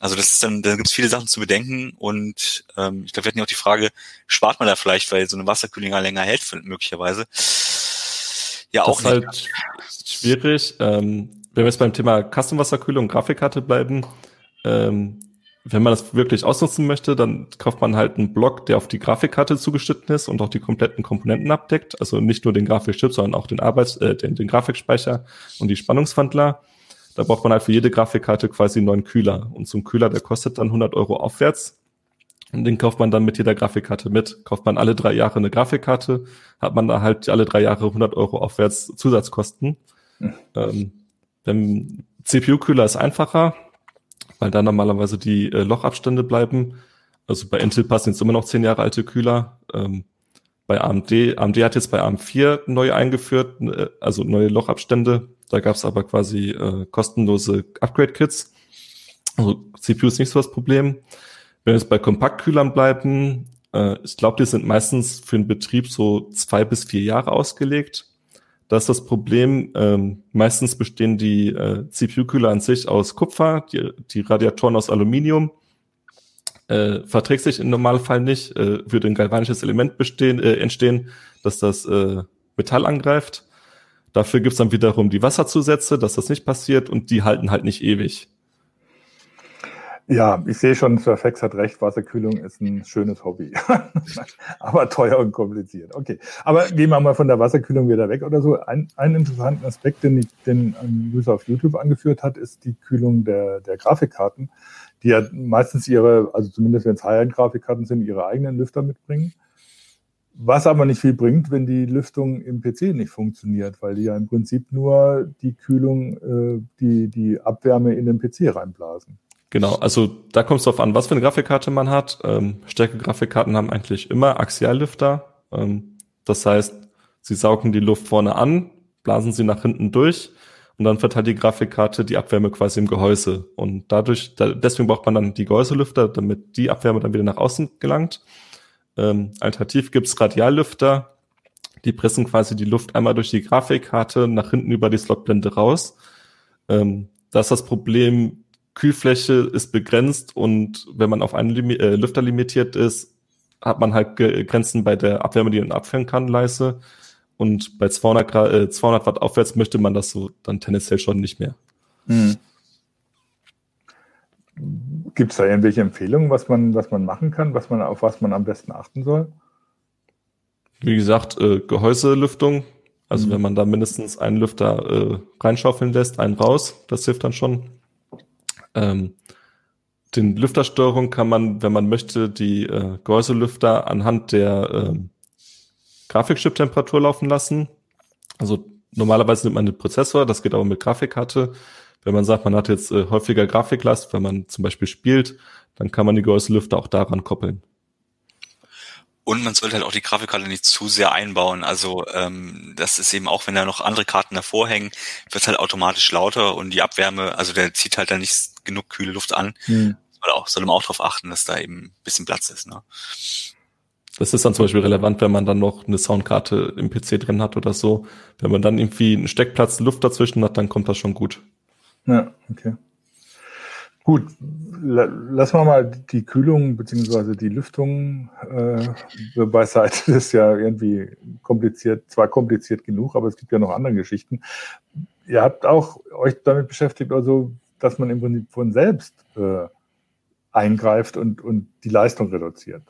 Also das ist dann, da gibt es viele Sachen zu bedenken und ähm, ich glaube, wir hatten ja auch die Frage, spart man da vielleicht, weil so eine Wasserkühlung länger hält möglicherweise. Ja, das auch ist halt schwierig. Ähm, wenn wir jetzt beim Thema Custom-Wasserkühlung Grafikkarte bleiben, ähm, wenn man das wirklich ausnutzen möchte, dann kauft man halt einen Block, der auf die Grafikkarte zugeschnitten ist und auch die kompletten Komponenten abdeckt. Also nicht nur den Grafikchip, sondern auch den Arbeits-, äh, den, den Grafikspeicher und die Spannungswandler. Da braucht man halt für jede Grafikkarte quasi einen neuen Kühler. Und so ein Kühler, der kostet dann 100 Euro aufwärts. Und den kauft man dann mit jeder Grafikkarte mit. Kauft man alle drei Jahre eine Grafikkarte, hat man da halt alle drei Jahre 100 Euro aufwärts Zusatzkosten. Mhm. Ähm, dem CPU-Kühler ist einfacher, weil da normalerweise die äh, Lochabstände bleiben. Also bei Intel passen jetzt immer noch zehn Jahre alte Kühler. Ähm, bei AMD, AMD hat jetzt bei AM4 neu eingeführt, äh, also neue Lochabstände. Da gab es aber quasi äh, kostenlose Upgrade-Kits. Also CPU ist nicht so das Problem. Wenn wir jetzt bei Kompaktkühlern bleiben, äh, ich glaube, die sind meistens für den Betrieb so zwei bis vier Jahre ausgelegt. Da ist das Problem, ähm, meistens bestehen die äh, CPU-Kühler an sich aus Kupfer, die, die Radiatoren aus Aluminium. Äh, verträgt sich im Normalfall nicht, äh, würde ein galvanisches Element bestehen, äh, entstehen, dass das äh, Metall angreift. Dafür gibt's dann wiederum die Wasserzusätze, dass das nicht passiert und die halten halt nicht ewig. Ja, ich sehe schon, Sir Fex hat recht, Wasserkühlung ist ein schönes Hobby. aber teuer und kompliziert. Okay. Aber gehen wir mal von der Wasserkühlung wieder weg oder so. Ein, einen interessanten Aspekt, den, ich, den ein User auf YouTube angeführt hat, ist die Kühlung der, der Grafikkarten, die ja meistens ihre, also zumindest wenn es High-End-Grafikkarten sind, ihre eigenen Lüfter mitbringen. Was aber nicht viel bringt, wenn die Lüftung im PC nicht funktioniert, weil die ja im Prinzip nur die Kühlung, äh, die, die Abwärme in den PC reinblasen. Genau, also da kommt es darauf an, was für eine Grafikkarte man hat. Ähm, Stärke-Grafikkarten haben eigentlich immer Axiallüfter. Ähm, das heißt, sie saugen die Luft vorne an, blasen sie nach hinten durch und dann verteilt die Grafikkarte die Abwärme quasi im Gehäuse. Und dadurch, da, deswegen braucht man dann die Gehäuselüfter, damit die Abwärme dann wieder nach außen gelangt. Ähm, alternativ gibt's Radiallüfter, die pressen quasi die Luft einmal durch die Grafikkarte nach hinten über die Slotblende raus. Ähm, da ist das Problem, Kühlfläche ist begrenzt und wenn man auf einen Limi äh, Lüfter limitiert ist, hat man halt Grenzen bei der Abwärme, die man abfüllen kann, leise. Und bei 200, Grad, äh, 200 Watt aufwärts möchte man das so dann tendenziell schon nicht mehr. Hm. Gibt es da irgendwelche Empfehlungen, was man, was man machen kann, was man, auf was man am besten achten soll? Wie gesagt, äh, Gehäuselüftung. Also mhm. wenn man da mindestens einen Lüfter äh, reinschaufeln lässt, einen raus, das hilft dann schon. Ähm, den Lüftersteuerung kann man, wenn man möchte, die äh, Gehäuselüfter anhand der äh, Grafikchip-Temperatur laufen lassen. Also normalerweise nimmt man den Prozessor, das geht aber mit Grafikkarte. Wenn man sagt, man hat jetzt äh, häufiger Grafiklast, wenn man zum Beispiel spielt, dann kann man die Gehäuselüfter auch daran koppeln. Und man sollte halt auch die Grafikkarte nicht zu sehr einbauen. Also ähm, das ist eben auch, wenn da noch andere Karten davor hängen, wird halt automatisch lauter und die Abwärme, also der zieht halt dann nicht genug kühle Luft an. Hm. Soll, auch, soll man auch darauf achten, dass da eben ein bisschen Platz ist. Ne? Das ist dann zum Beispiel relevant, wenn man dann noch eine Soundkarte im PC drin hat oder so. Wenn man dann irgendwie einen Steckplatz Luft dazwischen hat, dann kommt das schon gut. Ja, okay. Gut, lassen wir mal die Kühlung beziehungsweise die Lüftung äh, beiseite. Das ist ja irgendwie kompliziert, zwar kompliziert genug, aber es gibt ja noch andere Geschichten. Ihr habt auch euch damit beschäftigt, also dass man im Prinzip von selbst äh, eingreift und, und die Leistung reduziert.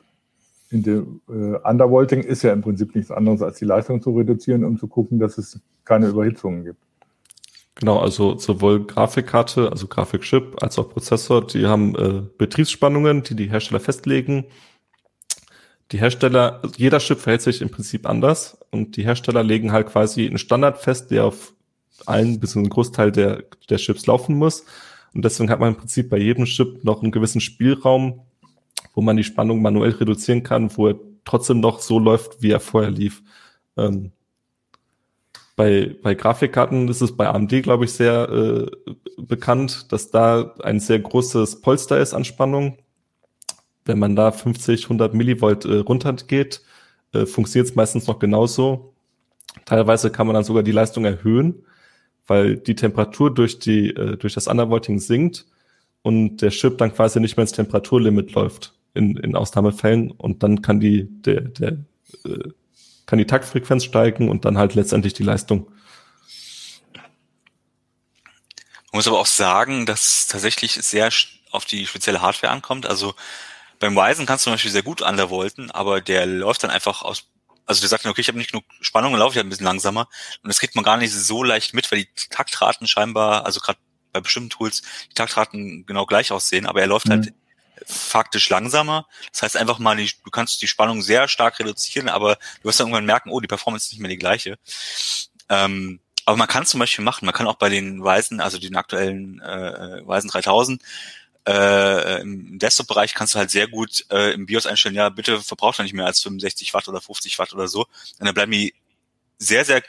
In dem, äh, Undervolting ist ja im Prinzip nichts anderes, als die Leistung zu reduzieren, um zu gucken, dass es keine Überhitzungen gibt. Genau, also sowohl Grafikkarte, also Grafikchip, als auch Prozessor, die haben äh, Betriebsspannungen, die die Hersteller festlegen. Die Hersteller, jeder Chip verhält sich im Prinzip anders und die Hersteller legen halt quasi einen Standard fest, der auf allen bis einen Großteil der, der Chips laufen muss. Und deswegen hat man im Prinzip bei jedem Chip noch einen gewissen Spielraum, wo man die Spannung manuell reduzieren kann, wo er trotzdem noch so läuft, wie er vorher lief. Ähm, bei, bei Grafikkarten ist es bei AMD, glaube ich, sehr äh, bekannt, dass da ein sehr großes Polster ist an Spannung. Wenn man da 50, 100 Millivolt äh, runtergeht, äh, funktioniert es meistens noch genauso. Teilweise kann man dann sogar die Leistung erhöhen, weil die Temperatur durch, die, äh, durch das Undervolting sinkt und der Chip dann quasi nicht mehr ins Temperaturlimit läuft in, in Ausnahmefällen und dann kann die, der, der äh, kann die Taktfrequenz steigen und dann halt letztendlich die Leistung. Man muss aber auch sagen, dass tatsächlich sehr auf die spezielle Hardware ankommt. Also beim Ryzen kannst du zum Beispiel sehr gut undervolten, aber der läuft dann einfach aus, also der sagt dann, okay, ich habe nicht genug Spannung, dann laufe ich halt ein bisschen langsamer. Und das kriegt man gar nicht so leicht mit, weil die Taktraten scheinbar, also gerade bei bestimmten Tools, die Taktraten genau gleich aussehen, aber er läuft mhm. halt faktisch langsamer. Das heißt einfach mal, die, du kannst die Spannung sehr stark reduzieren, aber du wirst dann irgendwann merken, oh, die Performance ist nicht mehr die gleiche. Ähm, aber man kann zum Beispiel machen, man kann auch bei den Weisen, also den aktuellen äh, Weisen 3000, äh, im Desktop-Bereich kannst du halt sehr gut äh, im BIOS einstellen, ja, bitte verbraucht er nicht mehr als 65 Watt oder 50 Watt oder so. Und dann bleiben die sehr, sehr,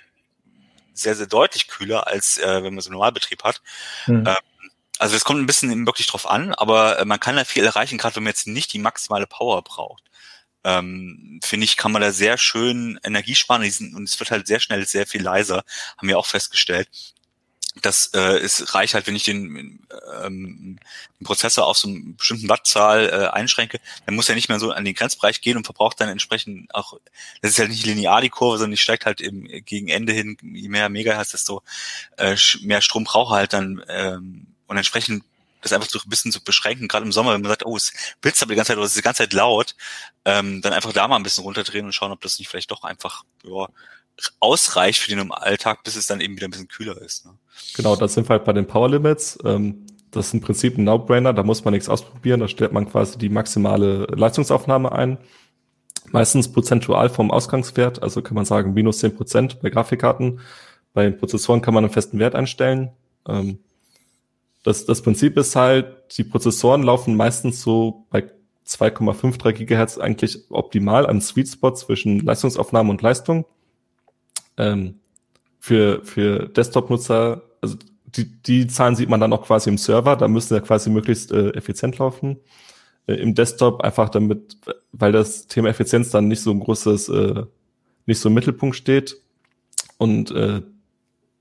sehr, sehr deutlich kühler, als äh, wenn man so einen Normalbetrieb hat. Mhm. Ähm, also es kommt ein bisschen wirklich drauf an, aber äh, man kann da viel erreichen, gerade wenn man jetzt nicht die maximale Power braucht. Ähm, finde ich, kann man da sehr schön Energie sparen und es wird halt sehr schnell sehr viel leiser, haben wir auch festgestellt. Das äh, es reicht halt, wenn ich den, ähm, den Prozessor auf so einen bestimmten Wattzahl äh, einschränke, dann muss er nicht mehr so an den Grenzbereich gehen und verbraucht dann entsprechend auch, das ist halt nicht linear die Kurve, sondern die steigt halt im, gegen Ende hin, je mehr Megahertz, desto äh, mehr Strom braucht er halt dann ähm, und entsprechend das einfach so ein bisschen zu beschränken, gerade im Sommer, wenn man sagt, oh, es blitzt aber die ganze Zeit oder es ist die ganze Zeit laut, ähm, dann einfach da mal ein bisschen runterdrehen und schauen, ob das nicht vielleicht doch einfach ja, ausreicht für den Alltag, bis es dann eben wieder ein bisschen kühler ist. Ne? Genau, das sind wir halt bei den Power Limits. Ähm, das ist im Prinzip ein No-Brainer, da muss man nichts ausprobieren, da stellt man quasi die maximale Leistungsaufnahme ein. Meistens prozentual vom Ausgangswert, also kann man sagen minus zehn Prozent bei Grafikkarten. Bei Prozessoren kann man einen festen Wert einstellen. Ähm, das, das Prinzip ist halt, die Prozessoren laufen meistens so bei 2,53 Gigahertz eigentlich optimal am Sweet Spot zwischen Leistungsaufnahme und Leistung. Ähm, für für Desktop-Nutzer, also die, die Zahlen sieht man dann auch quasi im Server, da müssen ja quasi möglichst äh, effizient laufen. Äh, Im Desktop einfach damit, weil das Thema Effizienz dann nicht so ein großes, äh, nicht so im Mittelpunkt steht und äh,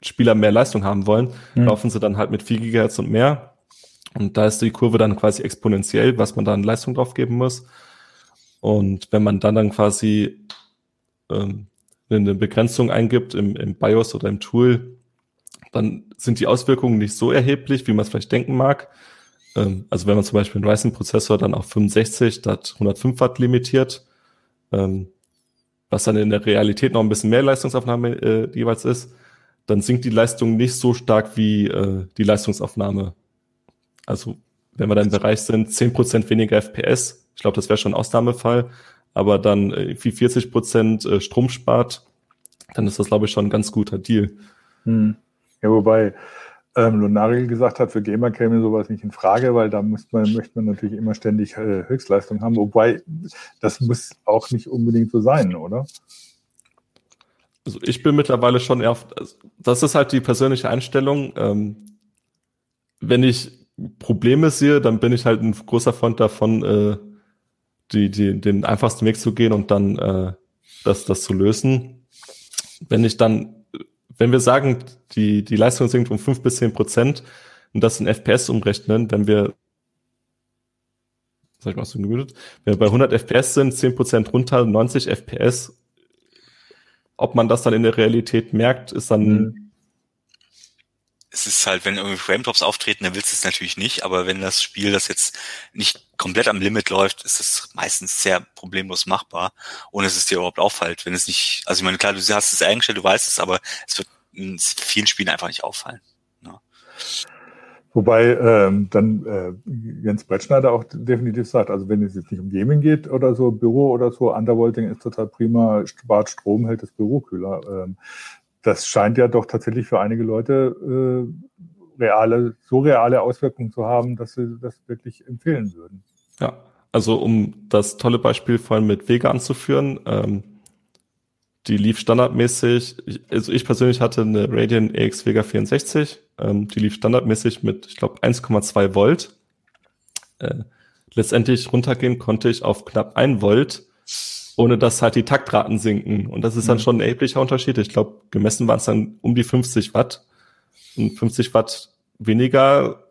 Spieler mehr Leistung haben wollen, mhm. laufen sie dann halt mit 4 GHz und mehr. Und da ist die Kurve dann quasi exponentiell, was man da an Leistung drauf geben muss. Und wenn man dann dann quasi ähm, eine Begrenzung eingibt im, im BIOS oder im Tool, dann sind die Auswirkungen nicht so erheblich, wie man es vielleicht denken mag. Ähm, also wenn man zum Beispiel einen Ryzen-Prozessor dann auf 65 statt 105 Watt limitiert, ähm, was dann in der Realität noch ein bisschen mehr Leistungsaufnahme äh, jeweils ist, dann sinkt die Leistung nicht so stark wie äh, die Leistungsaufnahme. Also wenn wir da im Bereich sind, 10% weniger FPS, ich glaube, das wäre schon ein Ausnahmefall, aber dann äh, wie 40% äh, Strom spart, dann ist das, glaube ich, schon ein ganz guter Deal. Hm. Ja, wobei ähm, Lunari gesagt hat, für Gamer käme sowas nicht in Frage, weil da muss man, möchte man natürlich immer ständig äh, Höchstleistung haben. Wobei, das muss auch nicht unbedingt so sein, oder? Also ich bin mittlerweile schon eher, also das ist halt die persönliche Einstellung. Ähm, wenn ich Probleme sehe, dann bin ich halt ein großer Freund davon, äh, die, die, den einfachsten Weg zu gehen und dann äh, das, das zu lösen. Wenn ich dann wenn wir sagen, die, die Leistung sinkt um fünf bis zehn Prozent und das in FPS umrechnen, wenn wir sag ich mal so gemütet, wenn wir bei 100 FPS sind, 10 Prozent runter, 90 FPS, ob man das dann in der Realität merkt, ist dann mhm es ist halt, wenn irgendwie Frame-Drops auftreten, dann willst du es natürlich nicht, aber wenn das Spiel das jetzt nicht komplett am Limit läuft, ist es meistens sehr problemlos machbar, ohne dass es dir überhaupt auffällt. Wenn es nicht, also ich meine, klar, du hast es eingestellt, du weißt es, aber es wird in vielen Spielen einfach nicht auffallen. Ja. Wobei ähm, dann äh, Jens Brettschneider auch definitiv sagt, also wenn es jetzt nicht um Gaming geht oder so, Büro oder so, Undervolting ist total prima, spart Strom, hält das Büro kühler. Ähm, das scheint ja doch tatsächlich für einige Leute äh, reale, so reale Auswirkungen zu haben, dass sie das wirklich empfehlen würden. Ja, also um das tolle Beispiel vorhin mit Vega anzuführen, ähm, die lief standardmäßig, ich, also ich persönlich hatte eine Radeon EX Vega 64, ähm, die lief standardmäßig mit, ich glaube, 1,2 Volt. Äh, letztendlich runtergehen konnte ich auf knapp 1 Volt ohne dass halt die Taktraten sinken. Und das ist dann mhm. schon ein erheblicher Unterschied. Ich glaube, gemessen waren es dann um die 50 Watt. Und 50 Watt weniger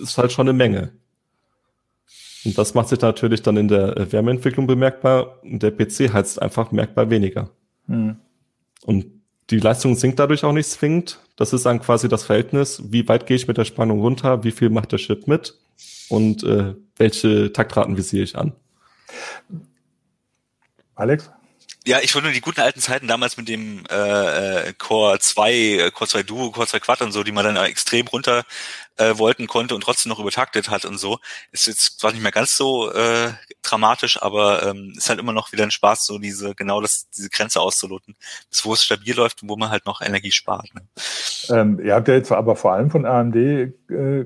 ist halt schon eine Menge. Und das macht sich natürlich dann in der Wärmeentwicklung bemerkbar. Und der PC heizt einfach merkbar weniger. Mhm. Und die Leistung sinkt dadurch auch nicht zwingend. Das ist dann quasi das Verhältnis, wie weit gehe ich mit der Spannung runter, wie viel macht der Chip mit und äh, welche Taktraten visiere ich an. Alex? Ja, ich wollte nur die guten alten Zeiten damals mit dem äh, äh Core 2, äh, Core 2 Duo, Core 2 Quad und so, die man dann extrem runter äh, wollten konnte und trotzdem noch übertaktet hat und so. Ist jetzt zwar nicht mehr ganz so äh, dramatisch, aber ähm, ist halt immer noch wieder ein Spaß, so diese genau das diese Grenze auszuloten, bis wo es stabil läuft und wo man halt noch Energie spart. Ne? Ähm, ihr habt ja jetzt aber vor allem von AMD äh,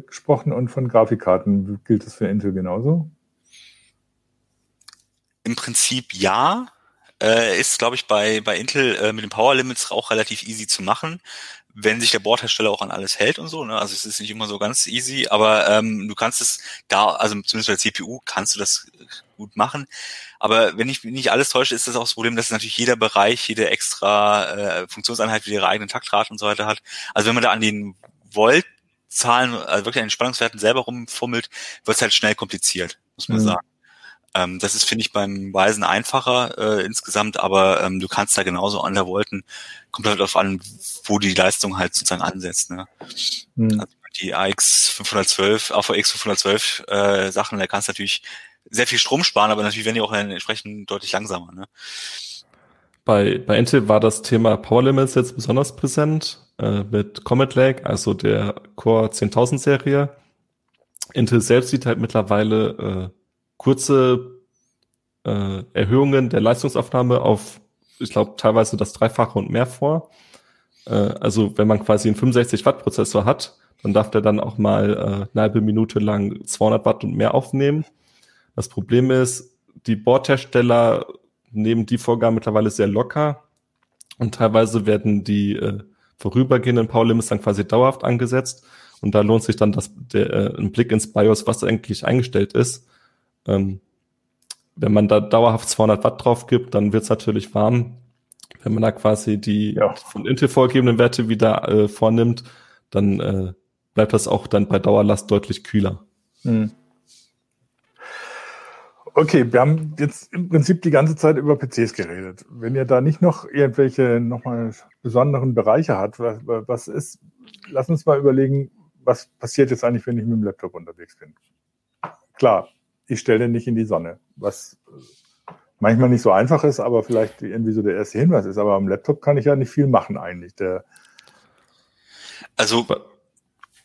gesprochen und von Grafikkarten. Gilt das für Intel genauso? Im Prinzip ja. Äh, ist, glaube ich, bei, bei Intel äh, mit den Power Limits auch relativ easy zu machen, wenn sich der Bordhersteller auch an alles hält und so. Ne? Also es ist nicht immer so ganz easy, aber ähm, du kannst es da, also zumindest bei der CPU kannst du das gut machen. Aber wenn ich nicht alles täusche, ist das auch das Problem, dass natürlich jeder Bereich, jede extra äh, Funktionseinheit wieder ihre eigenen Taktrate und so weiter hat. Also wenn man da an den Voltzahlen, also wirklich an den Spannungswerten selber rumfummelt, wird es halt schnell kompliziert, muss man mhm. sagen. Ähm, das ist, finde ich, beim Weisen einfacher äh, insgesamt, aber ähm, du kannst da genauso an der Wolken, kommt halt darauf an, wo die Leistung halt sozusagen ansetzt. Ne? Mhm. Also die AX 512, AVX 512 äh, Sachen, da kannst du natürlich sehr viel Strom sparen, aber natürlich werden die auch entsprechend deutlich langsamer. Ne? Bei, bei Intel war das Thema Power Limits jetzt besonders präsent äh, mit Comet Lake, also der Core 10000 Serie. Intel selbst sieht halt mittlerweile äh, kurze äh, Erhöhungen der Leistungsaufnahme auf, ich glaube, teilweise das Dreifache und mehr vor. Äh, also wenn man quasi einen 65 Watt Prozessor hat, dann darf der dann auch mal äh, eine halbe Minute lang 200 Watt und mehr aufnehmen. Das Problem ist, die Bordhersteller nehmen die Vorgaben mittlerweile sehr locker und teilweise werden die äh, vorübergehenden Power Limits dann quasi dauerhaft angesetzt und da lohnt sich dann das, der, äh, ein Blick ins BIOS, was eigentlich eingestellt ist ähm, wenn man da dauerhaft 200 Watt drauf gibt, dann wird es natürlich warm. Wenn man da quasi die ja. von Intel vorgegebenen Werte wieder äh, vornimmt, dann äh, bleibt das auch dann bei Dauerlast deutlich kühler. Hm. Okay, wir haben jetzt im Prinzip die ganze Zeit über PCs geredet. Wenn ihr da nicht noch irgendwelche nochmal besonderen Bereiche habt, was, was ist, lass uns mal überlegen, was passiert jetzt eigentlich, wenn ich mit dem Laptop unterwegs bin? Klar, ich stelle den nicht in die Sonne, was manchmal nicht so einfach ist, aber vielleicht irgendwie so der erste Hinweis ist. Aber am Laptop kann ich ja nicht viel machen eigentlich. Der also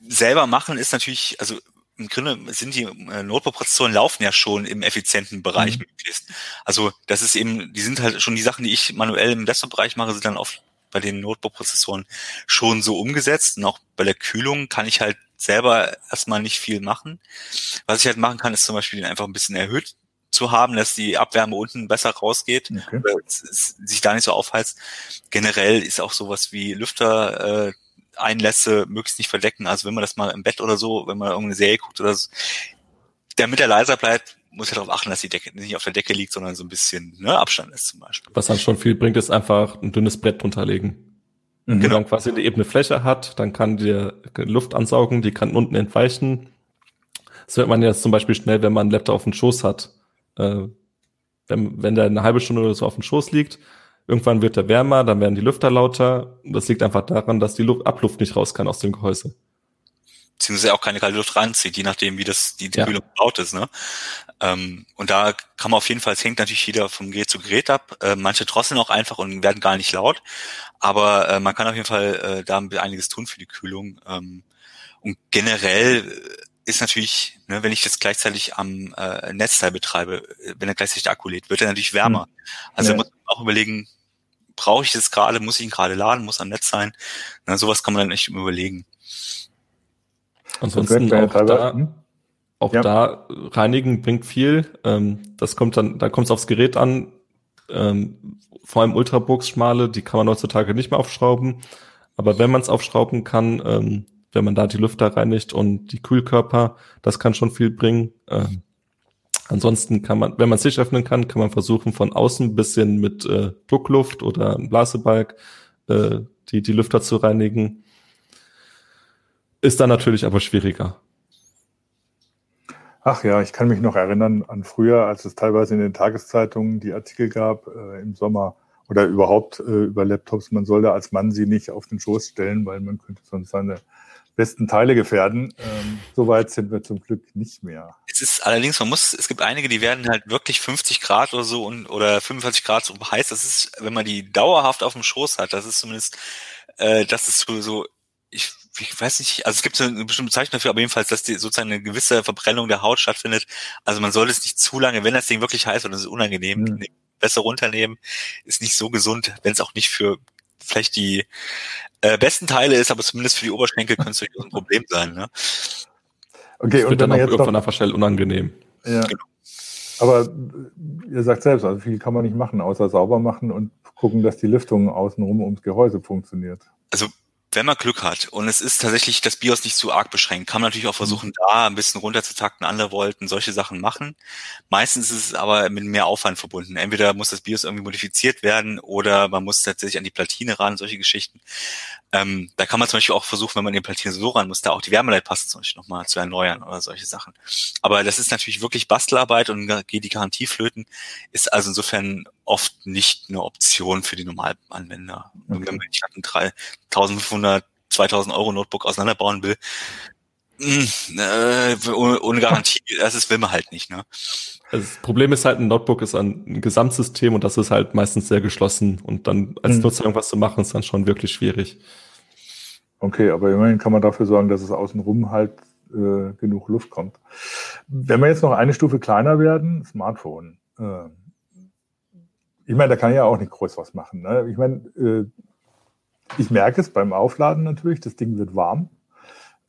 selber machen ist natürlich, also im Grunde sind die äh, Notebook-Prozessoren laufen ja schon im effizienten Bereich mhm. möglichst. Also das ist eben, die sind halt schon die Sachen, die ich manuell im Desktop-Bereich mache, sind dann oft bei den Notebook-Prozessoren schon so umgesetzt. Und auch bei der Kühlung kann ich halt selber erstmal nicht viel machen. Was ich halt machen kann, ist zum Beispiel den einfach ein bisschen erhöht zu haben, dass die Abwärme unten besser rausgeht, okay. sich da nicht so aufheizt. Generell ist auch sowas wie Lüfter äh, Einlässe möglichst nicht verdecken. Also wenn man das mal im Bett oder so, wenn man irgendeine Serie guckt oder so, damit er leiser bleibt, muss ja darauf achten, dass die Decke nicht auf der Decke liegt, sondern so ein bisschen ne, Abstand ist zum Beispiel. Was dann schon viel bringt, ist einfach ein dünnes Brett drunter legen. Mhm. Genau. Wenn man quasi eine ebene Fläche hat, dann kann die Luft ansaugen, die kann unten entweichen. Das hört man jetzt zum Beispiel schnell, wenn man einen Laptop auf dem Schoß hat. Äh, wenn, wenn der eine halbe Stunde oder so auf dem Schoß liegt, irgendwann wird er wärmer, dann werden die Lüfter lauter. Das liegt einfach daran, dass die Luft, Abluft nicht raus kann aus dem Gehäuse beziehungsweise auch keine kalte Luft reinzieht, je nachdem, wie das die, die ja. Kühlung gebaut ist. Ne? Ähm, und da kann man auf jeden Fall, es hängt natürlich jeder vom Gerät zu Gerät ab. Äh, manche drosseln auch einfach und werden gar nicht laut. Aber äh, man kann auf jeden Fall äh, da einiges tun für die Kühlung. Ähm, und generell ist natürlich, ne, wenn ich das gleichzeitig am äh, Netzteil betreibe, wenn er gleichzeitig der Akku lädt, wird er natürlich wärmer. Hm. Also ja. muss man auch überlegen, brauche ich das gerade, muss ich ihn gerade laden, muss am Netz sein. Na, sowas kann man dann echt überlegen. Ansonsten auch da, hm? Auch ja. da reinigen bringt viel. Ähm, das kommt dann, da kommt es aufs Gerät an. Ähm, vor allem Ultrabooks schmale, die kann man heutzutage nicht mehr aufschrauben. Aber wenn man es aufschrauben kann, ähm, wenn man da die Lüfter reinigt und die Kühlkörper, das kann schon viel bringen. Ähm, ansonsten kann man, wenn man es sich öffnen kann, kann man versuchen von außen ein bisschen mit äh, Druckluft oder Blasebalg äh, die, die Lüfter zu reinigen. Ist dann natürlich aber schwieriger. Ach ja, ich kann mich noch erinnern an früher, als es teilweise in den Tageszeitungen die Artikel gab äh, im Sommer oder überhaupt äh, über Laptops. Man sollte als Mann sie nicht auf den Schoß stellen, weil man könnte sonst seine besten Teile gefährden. Ähm, Soweit sind wir zum Glück nicht mehr. Es ist allerdings, man muss, es gibt einige, die werden halt wirklich 50 Grad oder so und oder 45 Grad so heiß. Das ist, wenn man die dauerhaft auf dem Schoß hat, das ist zumindest, äh, das ist so, so ich ich weiß nicht, also es gibt so eine bestimmte Zeichnung dafür, aber jedenfalls, dass die sozusagen eine gewisse Verbrennung der Haut stattfindet. Also man sollte es nicht zu lange, wenn das Ding wirklich heiß wird und es ist unangenehm, mhm. besser runternehmen, ist nicht so gesund, wenn es auch nicht für vielleicht die äh, besten Teile ist, aber zumindest für die Oberschenkel könnte es durchaus ein Problem sein. Ne? Okay, das und dann auch irgendwann einfach schnell unangenehm. Ja. Genau. Aber ihr sagt selbst, also viel kann man nicht machen, außer sauber machen und gucken, dass die Lüftung außenrum ums Gehäuse funktioniert. Also wenn man Glück hat und es ist tatsächlich das BIOS nicht zu arg beschränkt, kann man natürlich auch versuchen, mhm. da ein bisschen runterzutakten, andere wollten solche Sachen machen. Meistens ist es aber mit mehr Aufwand verbunden. Entweder muss das BIOS irgendwie modifiziert werden oder man muss tatsächlich an die Platine ran, solche Geschichten. Ähm, da kann man zum Beispiel auch versuchen, wenn man die Platine so ran muss, da auch die Wärmeleitpaste zum Beispiel nochmal zu erneuern oder solche Sachen. Aber das ist natürlich wirklich Bastelarbeit und geht die Garantie flöten, ist also insofern oft nicht eine Option für die Normalanwender. Okay. Wenn man die Schatten 1500, 2000 Euro Notebook auseinanderbauen will, mh, hm, äh, ohne, Garantie, das ist, will man halt nicht. Ne? Also das Problem ist halt, ein Notebook ist ein Gesamtsystem und das ist halt meistens sehr geschlossen und dann als hm. Nutzer irgendwas zu machen, ist dann schon wirklich schwierig. Okay, aber immerhin kann man dafür sorgen, dass es außenrum halt äh, genug Luft kommt. Wenn wir jetzt noch eine Stufe kleiner werden, Smartphone. Äh, ich meine, da kann ich ja auch nicht groß was machen. Ne? Ich meine, äh, ich merke es beim Aufladen natürlich, das Ding wird warm.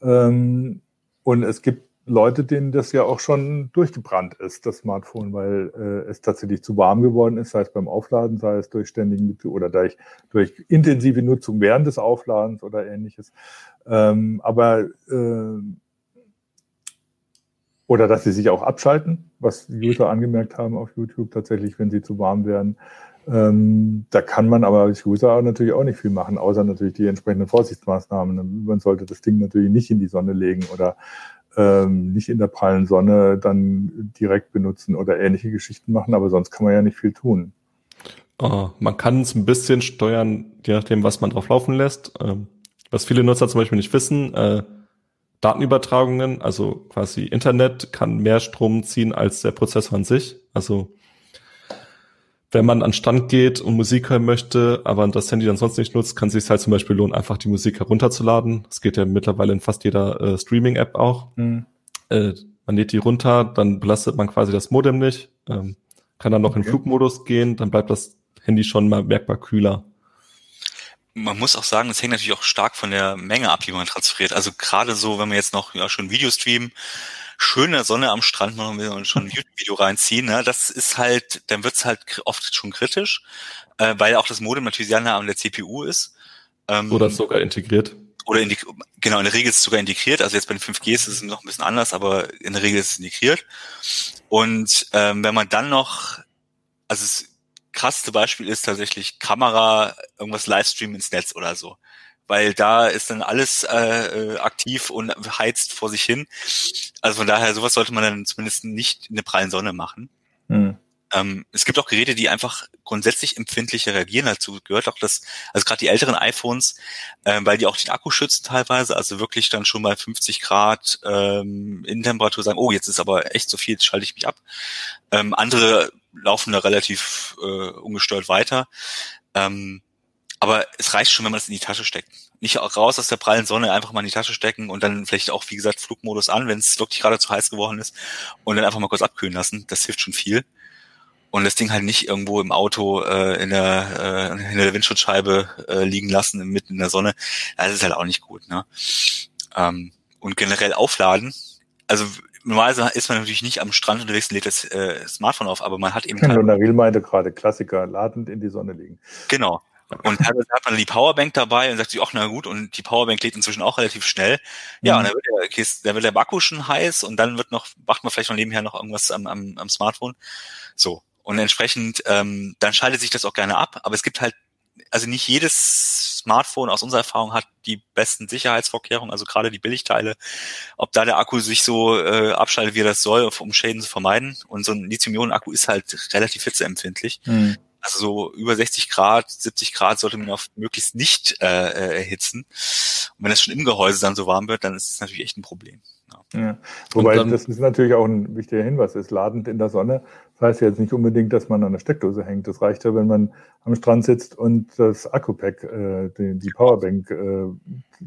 Ähm, und es gibt Leute, denen das ja auch schon durchgebrannt ist, das Smartphone, weil äh, es tatsächlich zu warm geworden ist, sei es beim Aufladen, sei es durch ständigen oder durch, durch intensive Nutzung während des Aufladens oder ähnliches. Ähm, aber äh, Oder dass sie sich auch abschalten, was User angemerkt haben auf YouTube tatsächlich, wenn sie zu warm werden. Ähm, da kann man aber als User natürlich auch nicht viel machen, außer natürlich die entsprechenden Vorsichtsmaßnahmen. Man sollte das Ding natürlich nicht in die Sonne legen oder ähm, nicht in der prallen Sonne dann direkt benutzen oder ähnliche Geschichten machen, aber sonst kann man ja nicht viel tun. Uh, man kann es ein bisschen steuern, je nachdem, was man drauf laufen lässt. Ähm, was viele Nutzer zum Beispiel nicht wissen, äh, Datenübertragungen, also quasi Internet, kann mehr Strom ziehen als der Prozessor an sich. Also wenn man an Stand geht und Musik hören möchte, aber das Handy dann sonst nicht nutzt, kann es sich halt zum Beispiel lohnen, einfach die Musik herunterzuladen. Das geht ja mittlerweile in fast jeder äh, Streaming-App auch. Mhm. Äh, man lädt die runter, dann belastet man quasi das Modem nicht, ähm, kann dann noch okay. in Flugmodus gehen, dann bleibt das Handy schon mal merkbar kühler. Man muss auch sagen, es hängt natürlich auch stark von der Menge ab, die man transferiert. Also gerade so, wenn wir jetzt noch ja, schon Video streamen, schöne Sonne am Strand machen wir und schon ein YouTube-Video reinziehen, ne, das ist halt, dann wird's halt oft schon kritisch, äh, weil auch das Modem natürlich sehr nah an der CPU ist. Ähm, oder sogar integriert. Oder in die, genau, in der Regel ist es sogar integriert. Also jetzt bei den 5G ist es noch ein bisschen anders, aber in der Regel ist es integriert. Und ähm, wenn man dann noch, also das krasseste Beispiel ist tatsächlich Kamera, irgendwas Livestream ins Netz oder so weil da ist dann alles äh, äh, aktiv und heizt vor sich hin. Also von daher, sowas sollte man dann zumindest nicht in der prallen Sonne machen. Mhm. Ähm, es gibt auch Geräte, die einfach grundsätzlich empfindlicher reagieren. Dazu gehört auch das, also gerade die älteren iPhones, äh, weil die auch den Akku schützen teilweise, also wirklich dann schon bei 50 Grad ähm, Innentemperatur sagen, oh, jetzt ist aber echt so viel, jetzt schalte ich mich ab. Ähm, andere laufen da relativ äh, ungestört weiter. Ähm, aber es reicht schon, wenn man es in die Tasche steckt. Nicht auch raus aus der prallen Sonne, einfach mal in die Tasche stecken und dann vielleicht auch, wie gesagt, Flugmodus an, wenn es wirklich gerade zu heiß geworden ist und dann einfach mal kurz abkühlen lassen. Das hilft schon viel. Und das Ding halt nicht irgendwo im Auto äh, in, der, äh, in der Windschutzscheibe äh, liegen lassen, mitten in der Sonne. Das ist halt auch nicht gut. Ne? Ähm, und generell aufladen. Also normalerweise ist man natürlich nicht am Strand unterwegs und lädt das äh, Smartphone auf, aber man hat eben... Genau, Naril meinte gerade, Klassiker, ladend in die Sonne liegen. Genau, und teilweise hat man die Powerbank dabei und sagt sich, ach na gut, und die Powerbank lädt inzwischen auch relativ schnell. Ja, mhm. und dann wird, der, Kiste, dann wird der Akku schon heiß und dann wird noch, macht man vielleicht noch nebenher noch irgendwas am, am, am Smartphone. So. Und entsprechend, ähm, dann schaltet sich das auch gerne ab. Aber es gibt halt, also nicht jedes Smartphone aus unserer Erfahrung hat die besten Sicherheitsvorkehrungen, also gerade die Billigteile. Ob da der Akku sich so äh, abschaltet, wie er das soll, um Schäden zu vermeiden. Und so ein Lithium-Ionen-Akku ist halt relativ hitzeempfindlich. Mhm. Also so über 60 Grad, 70 Grad sollte man auf möglichst nicht äh, äh, erhitzen. Und wenn es schon im Gehäuse dann so warm wird, dann ist es natürlich echt ein Problem. Ja. ja. Wobei dann, das ist natürlich auch ein wichtiger Hinweis, ist ladend in der Sonne. Das heißt ja jetzt nicht unbedingt, dass man an der Steckdose hängt. Das reicht ja, wenn man am Strand sitzt und das Akku-Pack, äh, die, die Powerbank äh,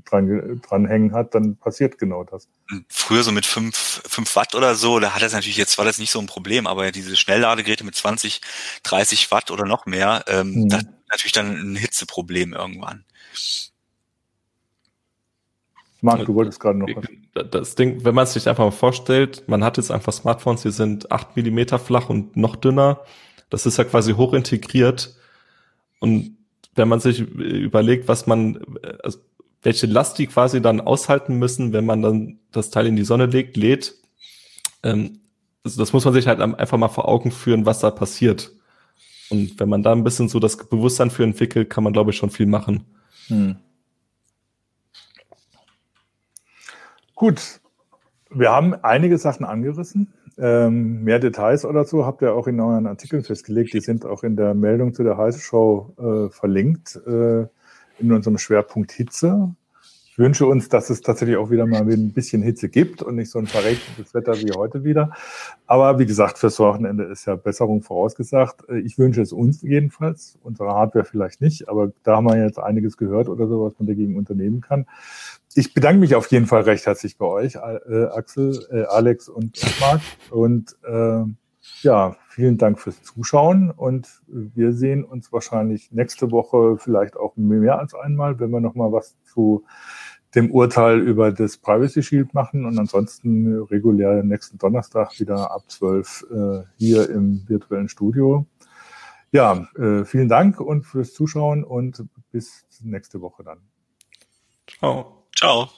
dran, dranhängen hat, dann passiert genau das. Früher so mit fünf fünf Watt oder so, da hat das natürlich, jetzt war das nicht so ein Problem, aber diese Schnellladegeräte mit 20, 30 Watt oder noch mehr, ähm, mhm. das ist natürlich dann ein Hitzeproblem irgendwann. Marc, du wolltest gerade noch was. Das Ding, wenn man es sich einfach mal vorstellt, man hat jetzt einfach Smartphones, die sind acht Millimeter flach und noch dünner. Das ist ja quasi hoch integriert. Und wenn man sich überlegt, was man, also welche Last die quasi dann aushalten müssen, wenn man dann das Teil in die Sonne legt, lädt, ähm, also das muss man sich halt einfach mal vor Augen führen, was da passiert. Und wenn man da ein bisschen so das Bewusstsein für entwickelt, kann man, glaube ich, schon viel machen. Hm. Gut, wir haben einige Sachen angerissen. Ähm, mehr Details oder so habt ihr auch in euren Artikeln festgelegt. Die sind auch in der Meldung zu der Heiße Show äh, verlinkt, äh, in unserem Schwerpunkt Hitze. Ich wünsche uns, dass es tatsächlich auch wieder mal ein bisschen Hitze gibt und nicht so ein verregnetes Wetter wie heute wieder. Aber wie gesagt, fürs Wochenende ist ja Besserung vorausgesagt. Ich wünsche es uns jedenfalls, unsere Hardware vielleicht nicht, aber da haben wir jetzt einiges gehört oder so, was man dagegen unternehmen kann. Ich bedanke mich auf jeden Fall recht herzlich bei euch, äh, Axel, äh, Alex und Marc. Und äh, ja, vielen Dank fürs Zuschauen und wir sehen uns wahrscheinlich nächste Woche vielleicht auch mehr als einmal, wenn wir nochmal was zu dem Urteil über das Privacy Shield machen und ansonsten regulär nächsten Donnerstag wieder ab 12 äh, hier im virtuellen Studio. Ja, äh, vielen Dank und fürs Zuschauen und bis nächste Woche dann. Ciao. Ciao.